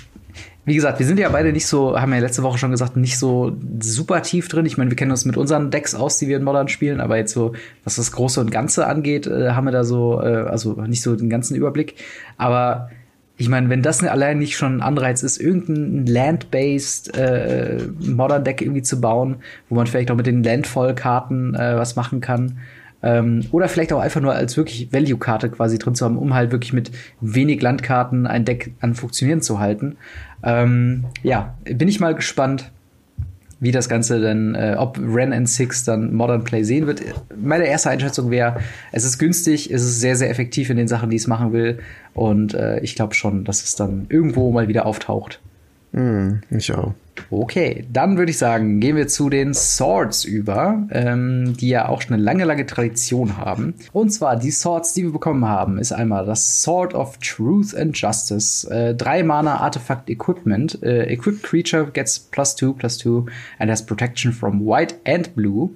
wie gesagt, wir sind ja beide nicht so, haben ja letzte Woche schon gesagt, nicht so super tief drin. Ich meine, wir kennen uns mit unseren Decks aus, die wir in Modern spielen, aber jetzt so, was das Große und Ganze angeht, äh, haben wir da so, äh, also nicht so den ganzen Überblick. Aber ich meine, wenn das allein nicht schon ein Anreiz ist, irgendein Land-based äh, Modern Deck irgendwie zu bauen, wo man vielleicht auch mit den Landfall-Karten äh, was machen kann, ähm, oder vielleicht auch einfach nur als wirklich Value-Karte quasi drin zu haben, um halt wirklich mit wenig Landkarten ein Deck an Funktionieren zu halten. Ähm, ja, bin ich mal gespannt, wie das Ganze denn, äh, ob Ren N6 dann Modern Play sehen wird. Meine erste Einschätzung wäre, es ist günstig, es ist sehr, sehr effektiv in den Sachen, die es machen will. Und äh, ich glaube schon, dass es dann irgendwo mal wieder auftaucht. Mm, ich auch. Okay, dann würde ich sagen, gehen wir zu den Swords über, ähm, die ja auch schon eine lange, lange Tradition haben. Und zwar die Swords, die wir bekommen haben, ist einmal das Sword of Truth and Justice. Äh, drei Mana Artifact Equipment. Äh, equipped Creature gets plus two, plus two and has protection from white and blue.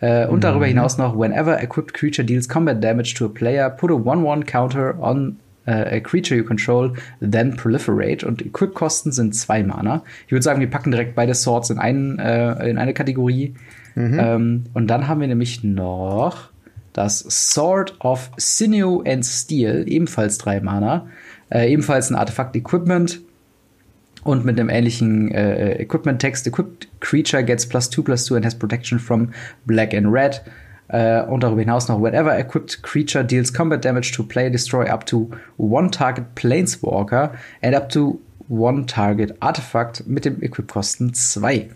Äh, und mhm. darüber hinaus noch, whenever equipped creature deals combat damage to a player, put a 1-1 counter on äh, a creature you control, then proliferate. Und Equip-Kosten sind zwei Mana. Ich würde sagen, wir packen direkt beide Swords in, einen, äh, in eine Kategorie. Mhm. Ähm, und dann haben wir nämlich noch das Sword of Sinew and Steel, ebenfalls drei Mana. Äh, ebenfalls ein Artefakt-Equipment. Und mit einem ähnlichen äh, Equipment-Text. Equipped Creature gets plus 2 plus 2 and has protection from Black and Red. Äh, und darüber hinaus noch whenever equipped creature deals combat damage to play, destroy up to one target Planeswalker and up to one target Artifact mit dem Equip-Kosten 2.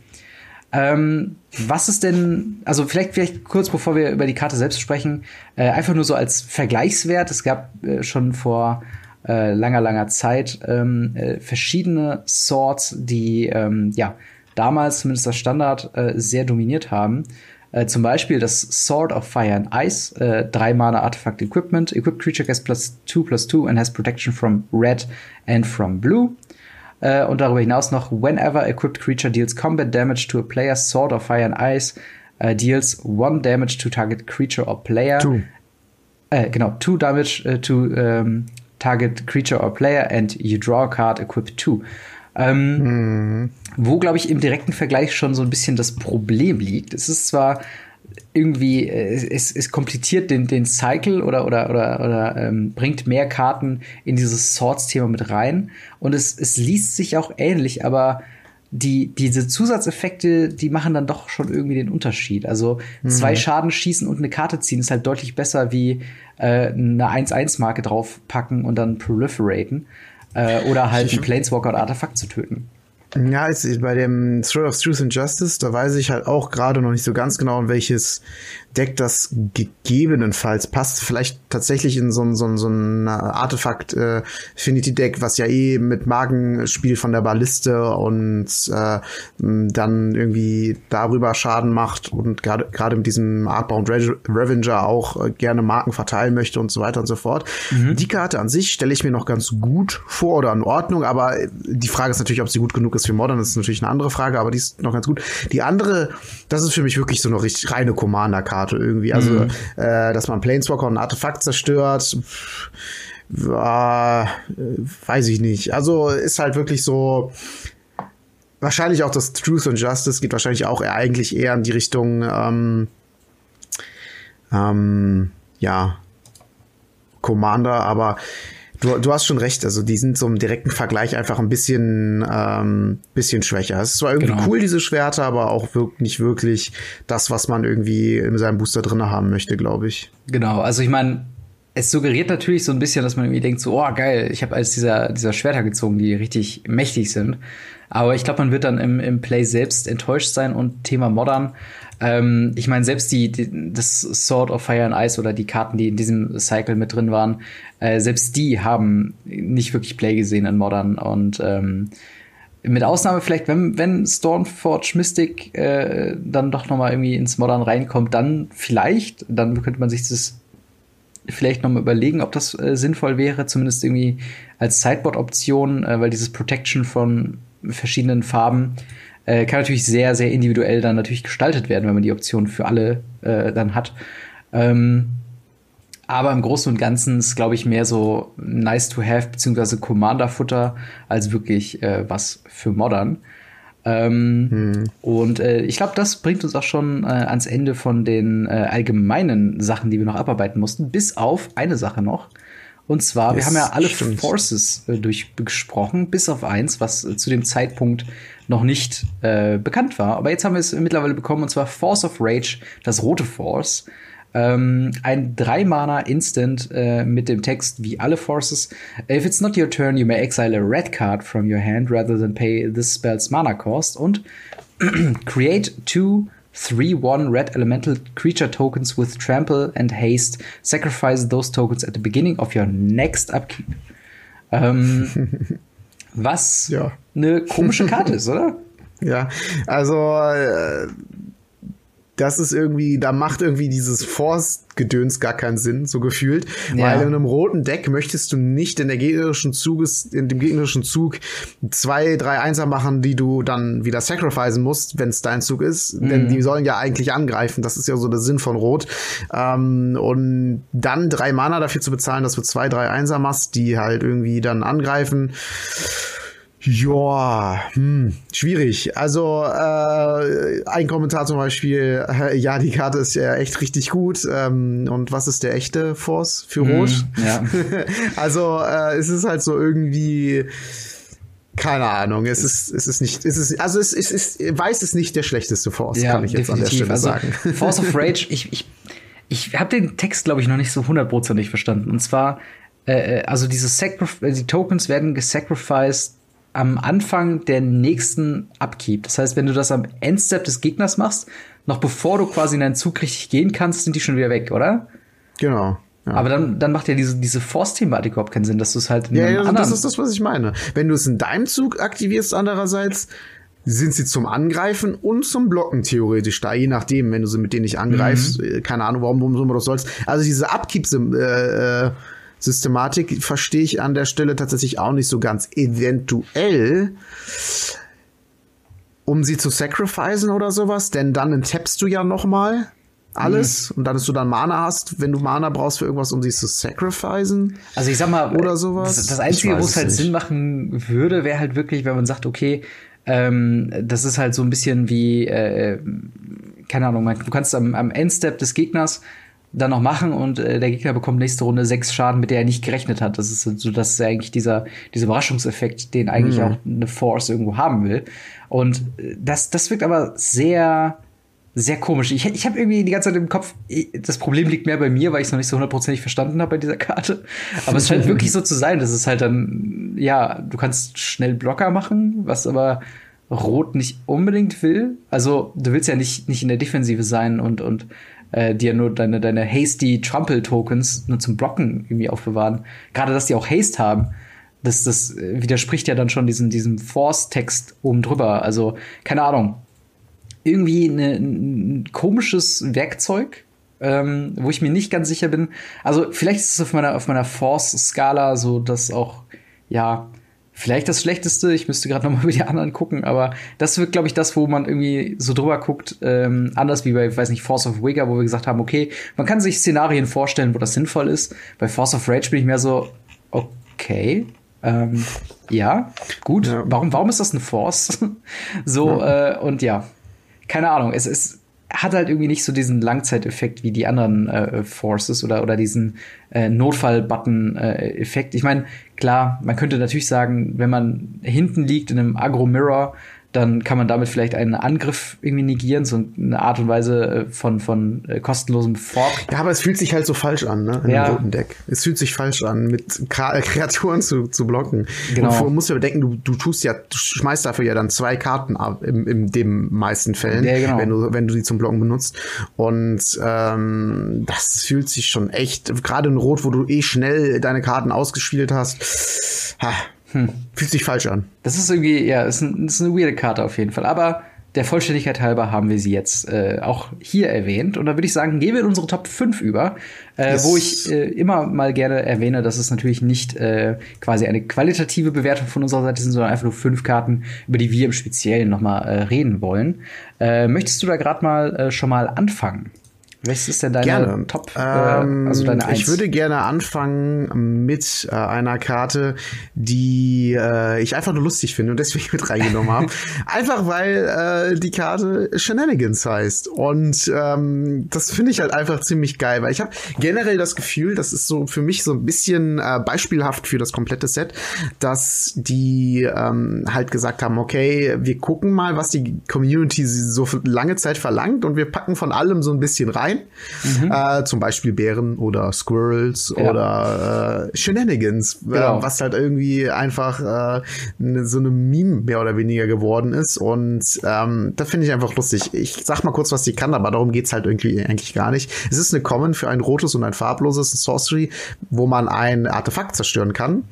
Ähm, was ist denn, also vielleicht, vielleicht kurz bevor wir über die Karte selbst sprechen, äh, einfach nur so als Vergleichswert. Es gab äh, schon vor äh, langer, langer Zeit ähm, äh, verschiedene Swords, die ähm, ja damals zumindest das Standard äh, sehr dominiert haben. Äh, zum Beispiel das Sword of Fire and Ice, äh, drei Mana Artifact Equipment. Equipped Creature gets plus 2 plus 2 and has protection from red and from blue. Äh, und darüber hinaus noch, whenever equipped creature deals combat damage to a player, Sword of Fire and Ice uh, deals one damage to target creature or player. Two. Äh, genau, two damage uh, to um, target creature or player and you draw a card equipped two. Ähm, mhm. Wo, glaube ich, im direkten Vergleich schon so ein bisschen das Problem liegt. Es ist zwar irgendwie, äh, es, es kompliziert den, den Cycle oder, oder, oder, oder ähm, bringt mehr Karten in dieses Swords-Thema mit rein. Und es, es liest sich auch ähnlich, aber die, diese Zusatzeffekte, die machen dann doch schon irgendwie den Unterschied. Also mhm. zwei Schaden schießen und eine Karte ziehen ist halt deutlich besser wie äh, eine 1-1-Marke draufpacken und dann proliferaten. Äh, oder halt einen Planeswalker oder Artefakt zu töten. Ja, ist bei dem Thrill of Truth and Justice, da weiß ich halt auch gerade noch nicht so ganz genau, in welches Deck das gegebenenfalls passt. Vielleicht tatsächlich in so ein, so ein, so ein Artefakt äh, Affinity Deck, was ja eh mit Magen spielt von der Balliste und äh, dann irgendwie darüber Schaden macht und gerade gerade mit diesem Artbound Revenger auch äh, gerne Marken verteilen möchte und so weiter und so fort. Mhm. Die Karte an sich stelle ich mir noch ganz gut vor oder in Ordnung, aber die Frage ist natürlich, ob sie gut genug ist für Modern, das ist natürlich eine andere Frage, aber die ist noch ganz gut. Die andere, das ist für mich wirklich so eine richtig reine Commander-Karte. Karte irgendwie. Also, mhm. äh, dass man Planeswalker und ein Artefakt zerstört, war, weiß ich nicht. Also ist halt wirklich so. Wahrscheinlich auch das Truth and Justice geht wahrscheinlich auch eher, eigentlich eher in die Richtung, ähm, ähm, ja, Commander, aber du, du hast schon recht, also die sind so im direkten Vergleich einfach ein bisschen, ähm, bisschen schwächer. Es ist zwar irgendwie genau. cool, diese Schwerter, aber auch wirklich nicht wirklich das, was man irgendwie in seinem Booster drin haben möchte, glaube ich. Genau, also ich meine, es suggeriert natürlich so ein bisschen, dass man irgendwie denkt, so, oh geil, ich habe als dieser, dieser Schwerter gezogen, die richtig mächtig sind. Aber ich glaube, man wird dann im, im Play selbst enttäuscht sein und Thema Modern. Ähm, ich meine, selbst die, die, das Sword of Fire and Ice oder die Karten, die in diesem Cycle mit drin waren, äh, selbst die haben nicht wirklich Play gesehen in Modern. Und ähm, mit Ausnahme vielleicht, wenn, wenn Stormforge Mystic äh, dann doch noch mal irgendwie ins Modern reinkommt, dann vielleicht, dann könnte man sich das vielleicht noch mal überlegen, ob das äh, sinnvoll wäre, zumindest irgendwie als Sideboard-Option, äh, weil dieses Protection von verschiedenen Farben äh, kann natürlich sehr, sehr individuell dann natürlich gestaltet werden, wenn man die Option für alle äh, dann hat. Ähm, aber im Großen und Ganzen ist, glaube ich, mehr so nice to have, beziehungsweise Commander-Futter, als wirklich äh, was für Modern. Ähm, hm. Und äh, ich glaube, das bringt uns auch schon äh, ans Ende von den äh, allgemeinen Sachen, die wir noch abarbeiten mussten, bis auf eine Sache noch. Und zwar, yes, wir haben ja alle stimmt. Forces äh, durchgesprochen, bis auf eins, was äh, zu dem Zeitpunkt noch nicht äh, bekannt war. Aber jetzt haben wir es mittlerweile bekommen, und zwar Force of Rage, das rote Force. Ähm, ein 3-Mana-Instant äh, mit dem Text wie alle Forces. If it's not your turn, you may exile a red card from your hand rather than pay this spell's mana cost. Und create two 3-1 red elemental creature tokens with trample and haste. Sacrifice those tokens at the beginning of your next upkeep. Ähm, was ja. eine komische Karte ist, oder? Ja, also äh, das ist irgendwie, da macht irgendwie dieses Force-Gedöns gar keinen Sinn, so gefühlt. Ja. Weil in einem roten Deck möchtest du nicht in der gegnerischen Zuges, in dem gegnerischen Zug zwei, drei Einser machen, die du dann wieder sacrificen musst, wenn es dein Zug ist. Mhm. Denn die sollen ja eigentlich angreifen. Das ist ja so der Sinn von Rot. Ähm, und dann drei Mana dafür zu bezahlen, dass du zwei, drei Einser machst, die halt irgendwie dann angreifen ja, hm, schwierig. Also äh, ein Kommentar zum Beispiel, äh, ja, die Karte ist ja echt richtig gut. Ähm, und was ist der echte Force für hm, Rot? Mm, ja. also äh, es ist halt so irgendwie keine Ahnung, es ist, es ist nicht, es ist, also es ist, es ist, weiß es nicht der schlechteste Force, ja, kann ich jetzt definitiv. an der Stelle also, sagen. Force of Rage, ich, ich, ich habe den Text, glaube ich, noch nicht so hundertprozentig verstanden. Und zwar, äh, äh also diese Sacrif die Tokens werden gesacrificed am Anfang der nächsten Upkeep. Das heißt, wenn du das am Endstep des Gegners machst, noch bevor du quasi in deinen Zug richtig gehen kannst, sind die schon wieder weg, oder? Genau. Ja. Aber dann, dann macht ja diese, diese Force-Thematik überhaupt keinen Sinn, dass du es halt in ja, ja, das ist das, was ich meine. Wenn du es in deinem Zug aktivierst, andererseits sind sie zum Angreifen und zum Blocken theoretisch da, je nachdem, wenn du sie mit denen nicht angreifst. Mhm. Keine Ahnung, warum, warum du das sollst. Also diese Upkeep, äh, äh, Systematik verstehe ich an der Stelle tatsächlich auch nicht so ganz. Eventuell, um sie zu sacrificen oder sowas, denn dann tappst du ja noch mal alles mhm. und dann, dass du dann Mana hast, wenn du Mana brauchst für irgendwas, um sie zu sacrificen. Also ich sag mal, oder sowas. Das, das Einzige, wo es halt nicht. Sinn machen würde, wäre halt wirklich, wenn man sagt, okay, ähm, das ist halt so ein bisschen wie, äh, keine Ahnung, du kannst am, am Endstep des Gegners dann noch machen und äh, der Gegner bekommt nächste Runde sechs Schaden, mit der er nicht gerechnet hat. Das ist so, das ist eigentlich dieser, dieser Überraschungseffekt, den eigentlich mhm. auch eine Force irgendwo haben will. Und äh, das, das wirkt aber sehr sehr komisch. Ich, ich habe irgendwie die ganze Zeit im Kopf, das Problem liegt mehr bei mir, weil ich es noch nicht so hundertprozentig verstanden habe bei dieser Karte. Aber es scheint wirklich so zu sein, dass es halt dann, ja, du kannst schnell Blocker machen, was aber Rot nicht unbedingt will. Also du willst ja nicht, nicht in der Defensive sein und, und äh, dir nur deine, deine hasty Trample-Tokens nur zum Blocken irgendwie aufbewahren. Gerade, dass die auch Haste haben. Das, das widerspricht ja dann schon diesem, diesem Force-Text oben drüber. Also, keine Ahnung irgendwie eine, ein komisches Werkzeug, ähm, wo ich mir nicht ganz sicher bin. Also vielleicht ist es auf meiner, auf meiner Force-Skala so, dass auch, ja, vielleicht das Schlechteste. Ich müsste gerade noch mal über die anderen gucken, aber das wird, glaube ich, das, wo man irgendwie so drüber guckt. Ähm, anders wie bei, weiß nicht, Force of Wigger, wo wir gesagt haben, okay, man kann sich Szenarien vorstellen, wo das sinnvoll ist. Bei Force of Rage bin ich mehr so, okay, ähm, ja, gut. Ja. Warum, warum ist das ein Force? so, ja. Äh, und ja, keine Ahnung, es ist hat halt irgendwie nicht so diesen Langzeiteffekt wie die anderen äh, Forces oder, oder diesen äh, Notfall-Button-Effekt. Äh, ich meine, klar, man könnte natürlich sagen, wenn man hinten liegt in einem Agro-Mirror, dann kann man damit vielleicht einen Angriff irgendwie negieren, so eine Art und Weise äh, von, von äh, kostenlosem Fork. Ja, aber es fühlt sich halt so falsch an, ne? In ja. dem roten Deck. Es fühlt sich falsch an, mit Kreaturen zu, zu blocken. Genau. Und musst ja bedenken, du, du tust ja, du schmeißt dafür ja dann zwei Karten ab, in, in den meisten Fällen, ja, genau. wenn du, wenn du die zum Blocken benutzt. Und ähm, das fühlt sich schon echt, gerade in Rot, wo du eh schnell deine Karten ausgespielt hast. Ha, hm. Fühlt sich falsch an. Das ist irgendwie, ja, ist, ein, ist eine weirde Karte auf jeden Fall. Aber der Vollständigkeit halber haben wir sie jetzt äh, auch hier erwähnt. Und da würde ich sagen, gehen wir in unsere Top 5 über, äh, yes. wo ich äh, immer mal gerne erwähne, dass es natürlich nicht äh, quasi eine qualitative Bewertung von unserer Seite sind, sondern einfach nur fünf Karten, über die wir im Speziellen noch mal äh, reden wollen. Äh, möchtest du da gerade mal äh, schon mal anfangen? Welches ist denn deine gerne. Top, äh, ähm, also deine Eins? Ich würde gerne anfangen mit äh, einer Karte, die äh, ich einfach nur lustig finde und deswegen mit reingenommen habe. einfach weil äh, die Karte Shenanigans heißt. Und ähm, das finde ich halt einfach ziemlich geil, weil ich habe generell das Gefühl, das ist so für mich so ein bisschen äh, beispielhaft für das komplette Set, dass die ähm, halt gesagt haben, okay, wir gucken mal, was die Community so lange Zeit verlangt und wir packen von allem so ein bisschen rein rein. Mhm. Äh, zum Beispiel Bären oder Squirrels ja. oder äh, Shenanigans, äh, genau. äh, was halt irgendwie einfach äh, ne, so eine Meme mehr oder weniger geworden ist. Und ähm, das finde ich einfach lustig. Ich sag mal kurz, was die kann, aber darum geht's halt irgendwie eigentlich gar nicht. Es ist eine Common für ein rotes und ein farbloses Sorcery, wo man ein Artefakt zerstören kann.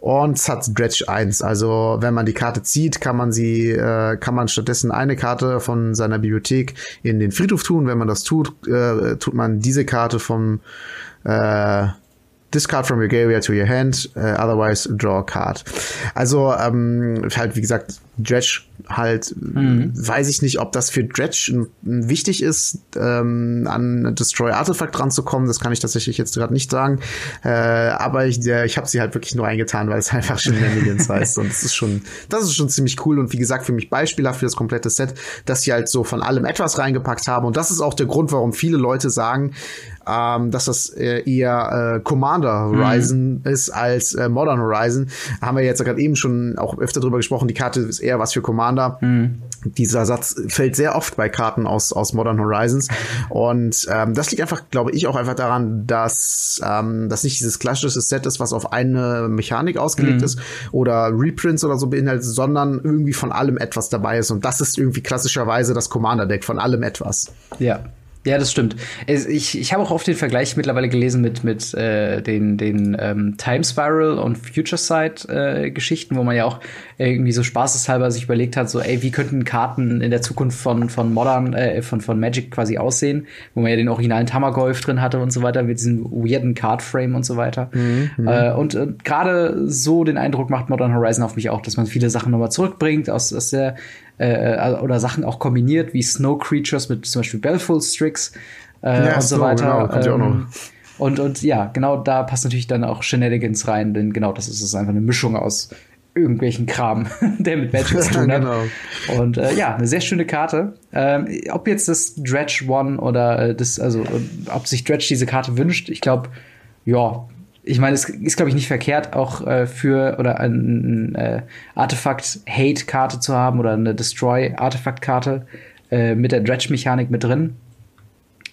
Und es hat Dredge 1. Also wenn man die Karte zieht, kann man sie, äh, kann man stattdessen eine Karte von seiner Bibliothek in den Friedhof tun. Wenn man das tut, äh, tut man diese Karte vom äh, Discard from your area to your hand, uh, otherwise draw a card. Also ähm, halt wie gesagt Dredge halt mhm. weiß ich nicht, ob das für Dredge wichtig ist, ähm, an Destroy Artifact dran zu kommen. Das kann ich tatsächlich jetzt gerade nicht sagen. Äh, aber ich, der, ich habe sie halt wirklich nur eingetan, weil es einfach Shenanigans heißt und das ist schon das ist schon ziemlich cool und wie gesagt für mich beispielhaft für das komplette Set, dass sie halt so von allem etwas reingepackt haben und das ist auch der Grund, warum viele Leute sagen, ähm, dass das äh, eher äh, Commander mhm. Horizon mhm. ist als äh, Modern Horizon. Haben wir jetzt gerade eben schon auch öfter drüber gesprochen. Die Karte ist eher was für Commander. Mhm. Dieser Satz fällt sehr oft bei Karten aus, aus Modern Horizons. Und ähm, das liegt einfach, glaube ich, auch einfach daran, dass ähm, das nicht dieses klassische Set ist, was auf eine Mechanik ausgelegt mhm. ist oder Reprints oder so beinhaltet, sondern irgendwie von allem etwas dabei ist. Und das ist irgendwie klassischerweise das Commander-Deck, von allem etwas. Ja, ja, das stimmt. Ich, ich habe auch oft den Vergleich mittlerweile gelesen mit, mit äh, den, den ähm, Time Spiral und Future Sight äh, Geschichten, wo man ja auch irgendwie so spaßeshalber sich überlegt hat, so, ey, wie könnten Karten in der Zukunft von, von Modern, äh, von, von Magic quasi aussehen, wo man ja den originalen Tamagolf drin hatte und so weiter, mit diesem weirden Card Frame und so weiter. Mhm, mhm. äh, und äh, gerade so den Eindruck macht Modern Horizon auf mich auch, dass man viele Sachen nochmal zurückbringt aus, aus der äh, äh, oder Sachen auch kombiniert, wie Snow Creatures mit zum Beispiel Belful Strix äh, ja, und so, so weiter. Genau, ähm, und, und ja, genau da passt natürlich dann auch Shenanigans rein, denn genau das ist es einfach eine Mischung aus irgendwelchen Kram, der mit Magic zu tun hat. genau. Und äh, ja, eine sehr schöne Karte. Ähm, ob jetzt das Dredge One oder äh, das, also ob sich Dredge diese Karte wünscht, ich glaube, ja, ich meine, es ist, glaube ich, nicht verkehrt, auch äh, für oder ein, äh, Artefakt-Hate-Karte zu haben oder eine Destroy-Artefakt-Karte. äh, mit der Dredge-Mechanik mit drin.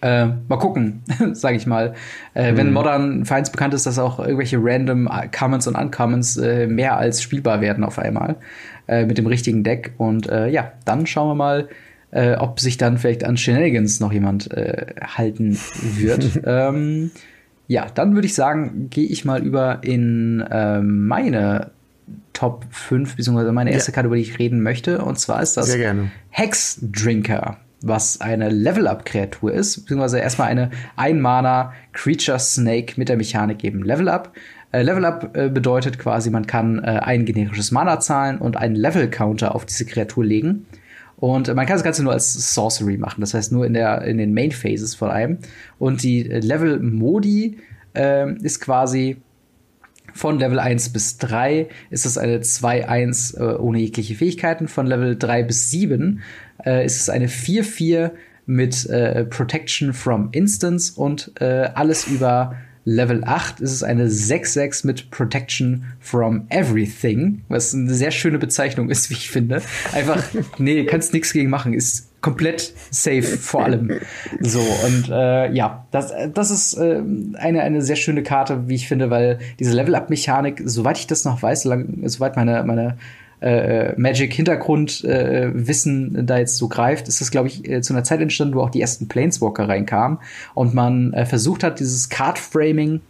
Äh, mal gucken, sage ich mal. Äh, mhm. Wenn Modern Finds bekannt ist, dass auch irgendwelche random Commons und Uncommons äh, mehr als spielbar werden auf einmal äh, mit dem richtigen Deck. Und äh, ja, dann schauen wir mal, äh, ob sich dann vielleicht an Shenanigans noch jemand halten wird. ähm, ja, dann würde ich sagen, gehe ich mal über in meine Top 5, beziehungsweise meine erste ja. Karte, über die ich reden möchte. Und zwar ist das Hex Drinker was eine Level-Up-Kreatur ist, beziehungsweise erstmal eine Ein-Mana Creature Snake mit der Mechanik eben Level-Up. Äh, Level-Up äh, bedeutet quasi, man kann äh, ein generisches Mana zahlen und einen Level-Counter auf diese Kreatur legen. Und man kann das Ganze nur als Sorcery machen, das heißt nur in, der, in den Main-Phases von einem. Und die äh, Level-Modi äh, ist quasi von Level 1 bis 3 ist es eine 2-1 äh, ohne jegliche Fähigkeiten. Von Level 3 bis 7 äh, ist es eine 4-4 mit äh, Protection from Instance und äh, alles über Level 8 ist es eine 6-6 mit Protection from Everything, was eine sehr schöne Bezeichnung ist, wie ich finde. Einfach, nee, kannst nichts gegen machen, ist komplett safe vor allem. So, und äh, ja, das, das ist äh, eine, eine sehr schöne Karte, wie ich finde, weil diese Level-Up-Mechanik, soweit ich das noch weiß, lang, soweit meine, meine äh, Magic-Hintergrundwissen äh, da jetzt so greift, ist das, glaube ich, äh, zu einer Zeit entstanden, wo auch die ersten Planeswalker reinkamen und man äh, versucht hat, dieses Card-Framing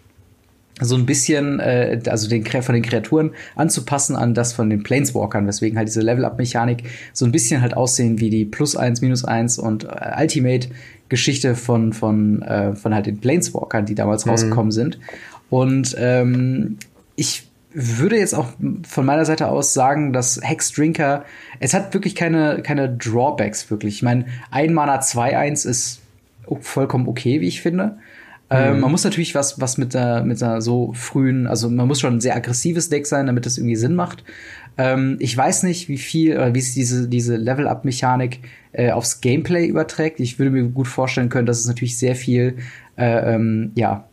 so ein bisschen, äh, also den von den Kreaturen anzupassen an das von den Planeswalkern, weswegen halt diese Level-Up-Mechanik so ein bisschen halt aussehen wie die Plus 1, Minus 1 und äh, Ultimate-Geschichte von, von, äh, von halt den Planeswalkern, die damals mhm. rausgekommen sind. Und ähm, ich würde jetzt auch von meiner Seite aus sagen, dass Hex Drinker, es hat wirklich keine, keine Drawbacks wirklich. Ich meine, ein Mana 2-1 ist vollkommen okay, wie ich finde. Ähm, mhm. Ähm, man muss natürlich was, was mit der, mit der so frühen, also man muss schon ein sehr aggressives Deck sein, damit das irgendwie Sinn macht. Ähm, ich weiß nicht, wie viel oder wie sich diese, diese Level-Up-Mechanik äh, aufs Gameplay überträgt. Ich würde mir gut vorstellen können, dass es natürlich sehr viel, äh, ähm, ja,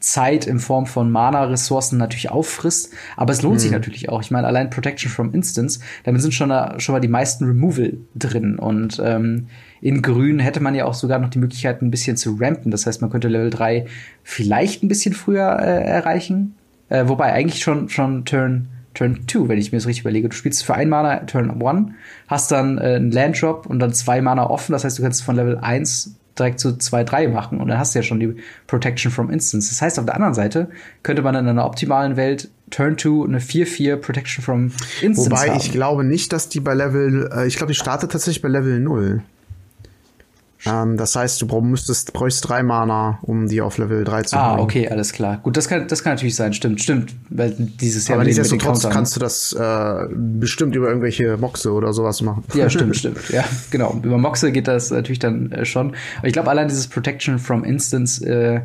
Zeit in Form von Mana-Ressourcen natürlich auffrisst, aber es lohnt mhm. sich natürlich auch. Ich meine, allein Protection from Instance, damit sind schon, schon mal die meisten Removal drin und ähm, in Grün hätte man ja auch sogar noch die Möglichkeit, ein bisschen zu rampen. Das heißt, man könnte Level 3 vielleicht ein bisschen früher äh, erreichen, äh, wobei eigentlich schon, schon Turn Turn 2, wenn ich mir das richtig überlege. Du spielst für ein Mana Turn 1, hast dann äh, einen Land Drop und dann zwei Mana offen. Das heißt, du kannst von Level 1 direkt zu 2-3 machen und dann hast du ja schon die Protection from Instance. Das heißt, auf der anderen Seite könnte man in einer optimalen Welt Turn 2 eine 4-4 Protection from Instance Wobei haben. ich glaube nicht, dass die bei Level, äh, ich glaube, die startet tatsächlich bei Level 0. Ähm, das heißt, du müsstest, bräuchst drei Mana, um die auf Level 3 zu ah, bringen. Ah, okay, alles klar. Gut, das kann, das kann natürlich sein. Stimmt, stimmt. Weil dieses Jahr Aber nichtsdestotrotz kannst du das äh, bestimmt über irgendwelche Moxe oder sowas machen. Ja, stimmt, stimmt. Ja, genau. Über Moxe geht das natürlich dann äh, schon. Aber ich glaube, allein dieses Protection from Instance äh,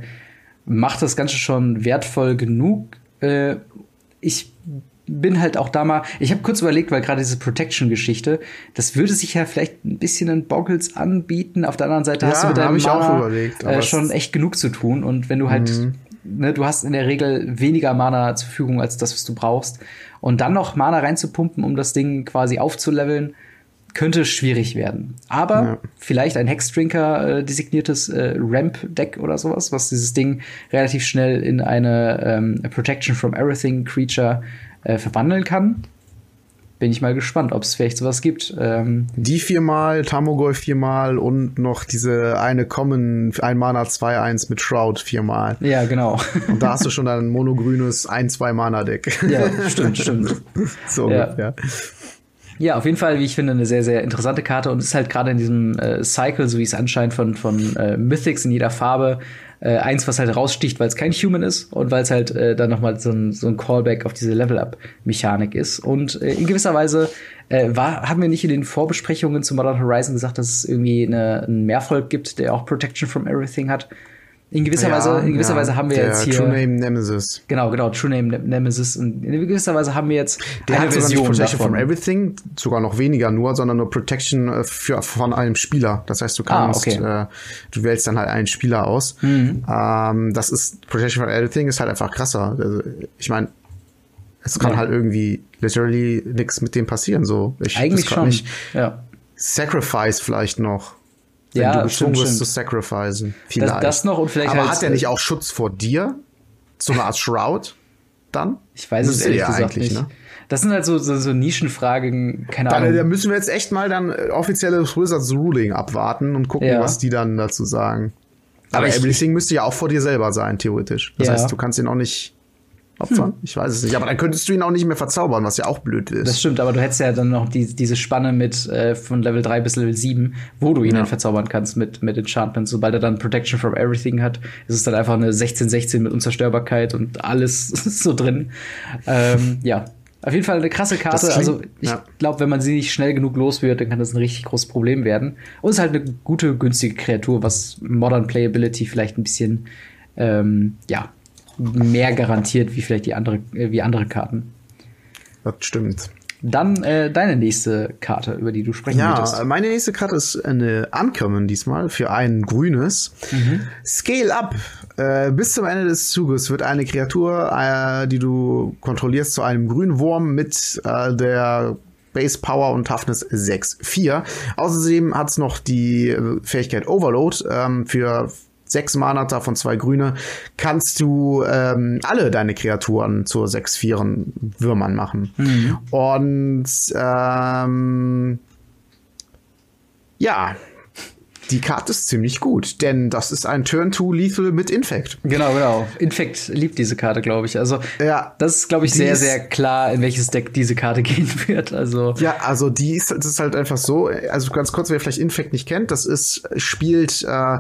macht das Ganze schon wertvoll genug. Äh, ich bin halt auch da mal, ich habe kurz überlegt, weil gerade diese Protection-Geschichte, das würde sich ja vielleicht ein bisschen in Boggles anbieten. Auf der anderen Seite ja, hast du mit deinem Mana überlegt, äh, schon echt genug zu tun. Und wenn du halt, mhm. ne, du hast in der Regel weniger Mana zur Verfügung als das, was du brauchst. Und dann noch Mana reinzupumpen, um das Ding quasi aufzuleveln, könnte schwierig werden. Aber ja. vielleicht ein Hexdrinker äh, designiertes äh, Ramp-Deck oder sowas, was dieses Ding relativ schnell in eine ähm, Protection from Everything Creature äh, verwandeln kann. Bin ich mal gespannt, ob es vielleicht sowas gibt. Ähm Die viermal, Tamogol viermal und noch diese eine Common, ein Mana 2-1 mit Shroud viermal. Ja, genau. Und da hast du schon ein monogrünes 1-2-Mana-Deck. Ja, stimmt, stimmt. so ja. ungefähr. Ja, auf jeden Fall, wie ich finde, eine sehr, sehr interessante Karte und ist halt gerade in diesem äh, Cycle, so wie es anscheinend von, von äh, Mythics in jeder Farbe, äh, eins, was halt raussticht, weil es kein Human ist und weil es halt äh, dann nochmal so ein, so ein Callback auf diese Level-Up-Mechanik ist. Und äh, in gewisser Weise äh, war, haben wir nicht in den Vorbesprechungen zu Modern Horizon gesagt, dass es irgendwie eine, einen Mehrvolk gibt, der auch Protection from Everything hat. In gewisser, ja, Weise, in gewisser ja, Weise haben wir jetzt hier. True Name Nemesis. Genau, genau, True Name Nemesis. Und in gewisser Weise haben wir jetzt der eine Version Protection davon. from Everything, sogar noch weniger nur, sondern nur Protection äh, für, von einem Spieler. Das heißt, du ah, kannst, ah, okay. äh, du wählst dann halt einen Spieler aus. Mhm. Ähm, das ist, Protection from Everything ist halt einfach krasser. Also, ich meine, es kann ja. halt irgendwie literally nichts mit dem passieren, so. Ich, Eigentlich schon, nicht, ja Sacrifice vielleicht noch. Wenn Ja, du gezwungen wirst zu sacrificen. Vielleicht. das noch und vielleicht Aber halt, hat er nicht auch Schutz vor dir? So eine Art Shroud? Dann? Ich weiß es ehrlich gesagt eigentlich, nicht. ne? Das sind halt so, so, so Nischenfragen, keine Dann, Ahnung. da müssen wir jetzt echt mal dann äh, offizielles Wizards Ruling abwarten und gucken, Ja. was die dann dazu sagen. Aber, Aber ich- Everything müsste ja auch vor dir selber sein, theoretisch. Das Ja. Heißt, du kannst ihn auch nicht opfern. Ich weiß es nicht. Aber dann könntest du ihn auch nicht mehr verzaubern, was ja auch blöd ist. Das stimmt, aber du hättest ja dann noch die, diese Spanne mit äh, von Level 3 bis Level 7, wo du ihn Ja. dann verzaubern kannst mit, mit Enchantments. Sobald er dann Protection from Everything hat, ist es dann einfach eine 16-16 mit Unzerstörbarkeit und alles so drin. Ähm, ja. Auf jeden Fall eine krasse Karte. Klingt- Also ich ja. glaube, wenn man sie nicht schnell genug los wird, dann kann das ein richtig großes Problem werden. Und es ist halt eine gute, günstige Kreatur, was Modern Playability vielleicht ein bisschen ähm, ja, mehr garantiert wie vielleicht die andere, äh, wie andere Karten. Das stimmt. Dann äh, deine nächste Karte, über die du sprechen Ja, möchtest. meine nächste Karte ist eine Uncommon diesmal für ein grünes. Mhm. Scale Up. Äh, bis zum Ende des Zuges wird eine Kreatur, äh, die du kontrollierst, zu einem grünen Wurm mit äh, der Base Power und Toughness 6-4. Außerdem hat es noch die äh, Fähigkeit Overload ähm, für sechs Mana davon zwei grüne, kannst du ähm, alle deine Kreaturen zur 6-4 Würmern machen. Und ähm, ja, die Karte ist ziemlich gut, denn das ist ein Turn-2 Lethal mit Infect. Genau, genau. Infect liebt diese Karte, glaube ich. Also, Ja, das ist, glaube ich, sehr, ist- sehr klar, in welches Deck diese Karte gehen wird. Also, Ja, also die ist, das ist halt einfach so, also ganz kurz, wer vielleicht Infect nicht kennt, das ist, spielt, äh,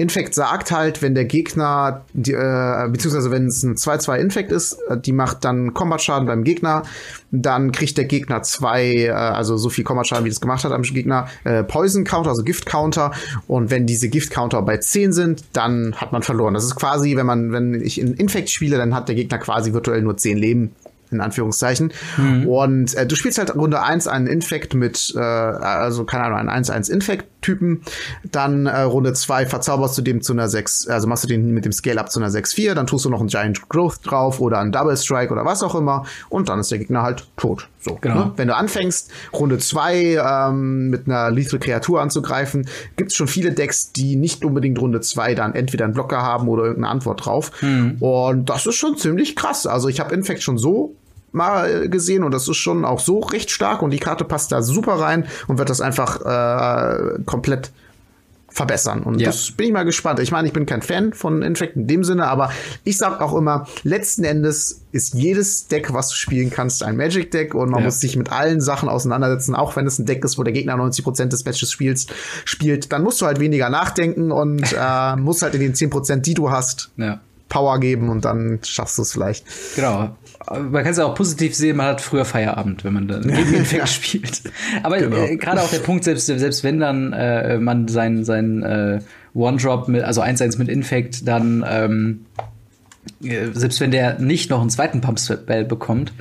Infect sagt halt, wenn der Gegner, die, äh, beziehungsweise wenn es ein 2-2 Infect ist, äh, die macht dann Combat-Schaden beim Gegner, dann kriegt der Gegner zwei, äh, also so viel Combat-Schaden, wie das gemacht hat am Gegner, äh, Poison-Counter, also Gift-Counter und wenn diese Gift-Counter bei 10 sind, dann hat man verloren. Das ist quasi, wenn man, wenn ich in Infect spiele, dann hat der Gegner quasi virtuell nur 10 Leben in Anführungszeichen. Und äh, du spielst halt Runde 1 einen Infekt mit, äh, also keine Ahnung, einen 1-1 Infekt-Typen. Dann äh, Runde 2 verzauberst du dem zu einer 6, also machst du den mit dem Scale-Up zu einer 6-4, dann tust du noch einen Giant Growth drauf oder einen Double Strike oder was auch immer und dann ist der Gegner halt tot. So, Genau. ne? Wenn du anfängst, Runde 2 ähm, mit einer Lethal Kreatur anzugreifen, gibt's schon viele Decks, die nicht unbedingt Runde 2 dann entweder einen Blocker haben oder irgendeine Antwort drauf. Und das ist schon ziemlich krass. Also ich habe Infect schon so mal gesehen und das ist schon auch so recht stark und die Karte passt da super rein und wird das einfach äh, komplett verbessern. Und Ja. das bin ich mal gespannt. Ich meine, ich bin kein Fan von Infect in dem Sinne, aber ich sag auch immer, letzten Endes ist jedes Deck, was du spielen kannst, ein Magic-Deck und man Ja. muss sich mit allen Sachen auseinandersetzen, auch wenn es ein Deck ist, wo der Gegner 90% des Matches spielst, spielt, dann musst du halt weniger nachdenken und äh, musst halt in den 10%, die du hast, ja. Power geben und dann schaffst du es vielleicht. Genau. Man kann es ja auch positiv sehen, man hat früher Feierabend, wenn man dann gegen Infekt spielt. Aber Genau. äh, gerade auch der Punkt, selbst, selbst wenn dann äh, man sein, sein äh, One-Drop, mit, also 1-1 mit Infekt, dann ähm, äh, selbst wenn der nicht noch einen zweiten Pump-Spell bekommt,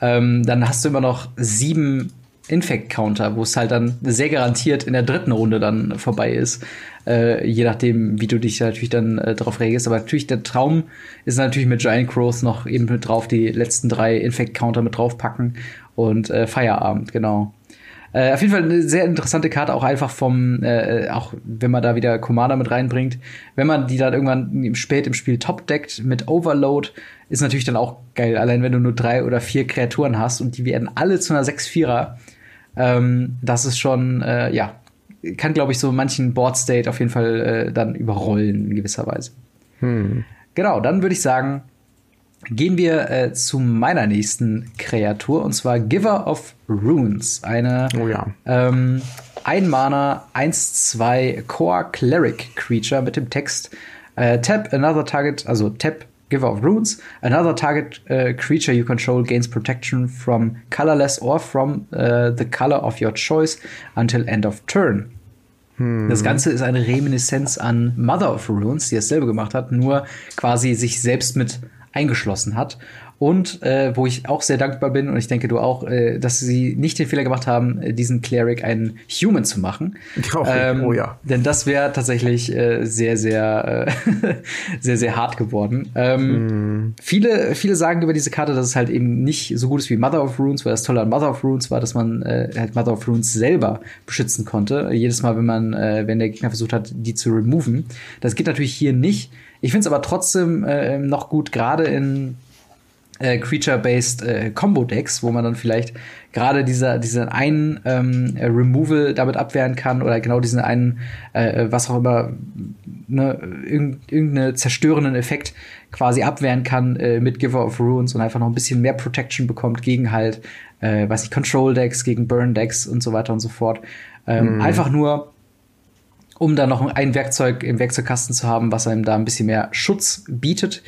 ähm, dann hast du immer noch sieben Infect-Counter, wo es halt dann sehr garantiert in der dritten Runde dann vorbei ist. Äh, je nachdem, wie du dich natürlich dann äh, darauf reagierst. Aber natürlich, der Traum ist natürlich mit Giant Growth noch eben mit drauf, die letzten drei Infect-Counter mit draufpacken und äh, Feierabend, genau. Äh, auf jeden Fall eine sehr interessante Karte, auch einfach vom, äh, auch wenn man da wieder Commander mit reinbringt. Wenn man die dann irgendwann spät im Spiel top deckt mit Overload, ist natürlich dann auch geil. Allein wenn du nur drei oder vier Kreaturen hast und die werden alle zu einer 6-4er, ähm, das ist schon, äh, ja, kann, glaube ich, so manchen Board-State auf jeden Fall äh, dann überrollen in gewisser Weise. Genau, dann würde ich sagen, gehen wir äh, zu meiner nächsten Kreatur und zwar Giver of Runes. Eine Oh ja. ähm, ein Mana 1-2 Core Cleric Creature mit dem Text äh, Tap another target, also Tap Giver of Runes, another target äh, creature you control gains protection from colorless or from äh, the color of your choice until end of turn. Das Ganze ist eine Reminiszenz an Mother of Runes, die dasselbe gemacht hat, nur quasi sich selbst mit eingeschlossen hat. Und äh, wo ich auch sehr dankbar bin, und ich denke du auch, äh, dass sie nicht den Fehler gemacht haben, äh, diesen Cleric einen Human zu machen. Oh, ähm, oh ja. Denn das wäre tatsächlich äh, sehr, sehr, äh, sehr, sehr hart geworden. Ähm, mm. viele, viele sagen über diese Karte, dass es halt eben nicht so gut ist wie Mother of Runes, weil das Tolle an Mother of Runes war, dass man äh, halt Mother of Runes selber beschützen konnte. Jedes Mal, wenn man, äh, wenn der Gegner versucht hat, die zu removen. Das geht natürlich hier nicht. Ich finde es aber trotzdem äh, noch gut, gerade in äh, Creature-based äh, Combo-Decks, wo man dann vielleicht gerade dieser diesen einen ähm, Removal damit abwehren kann oder genau diesen einen, äh, was auch immer, ne, irgendeinen zerstörenden Effekt quasi abwehren kann äh, mit Giver of Runes und einfach noch ein bisschen mehr Protection bekommt gegen halt, äh, weiß ich, Control-Decks, gegen Burn-Decks und so weiter und so fort. Ähm, mhm. Einfach nur, um da noch ein Werkzeug im Werkzeugkasten zu haben, was einem da ein bisschen mehr Schutz bietet.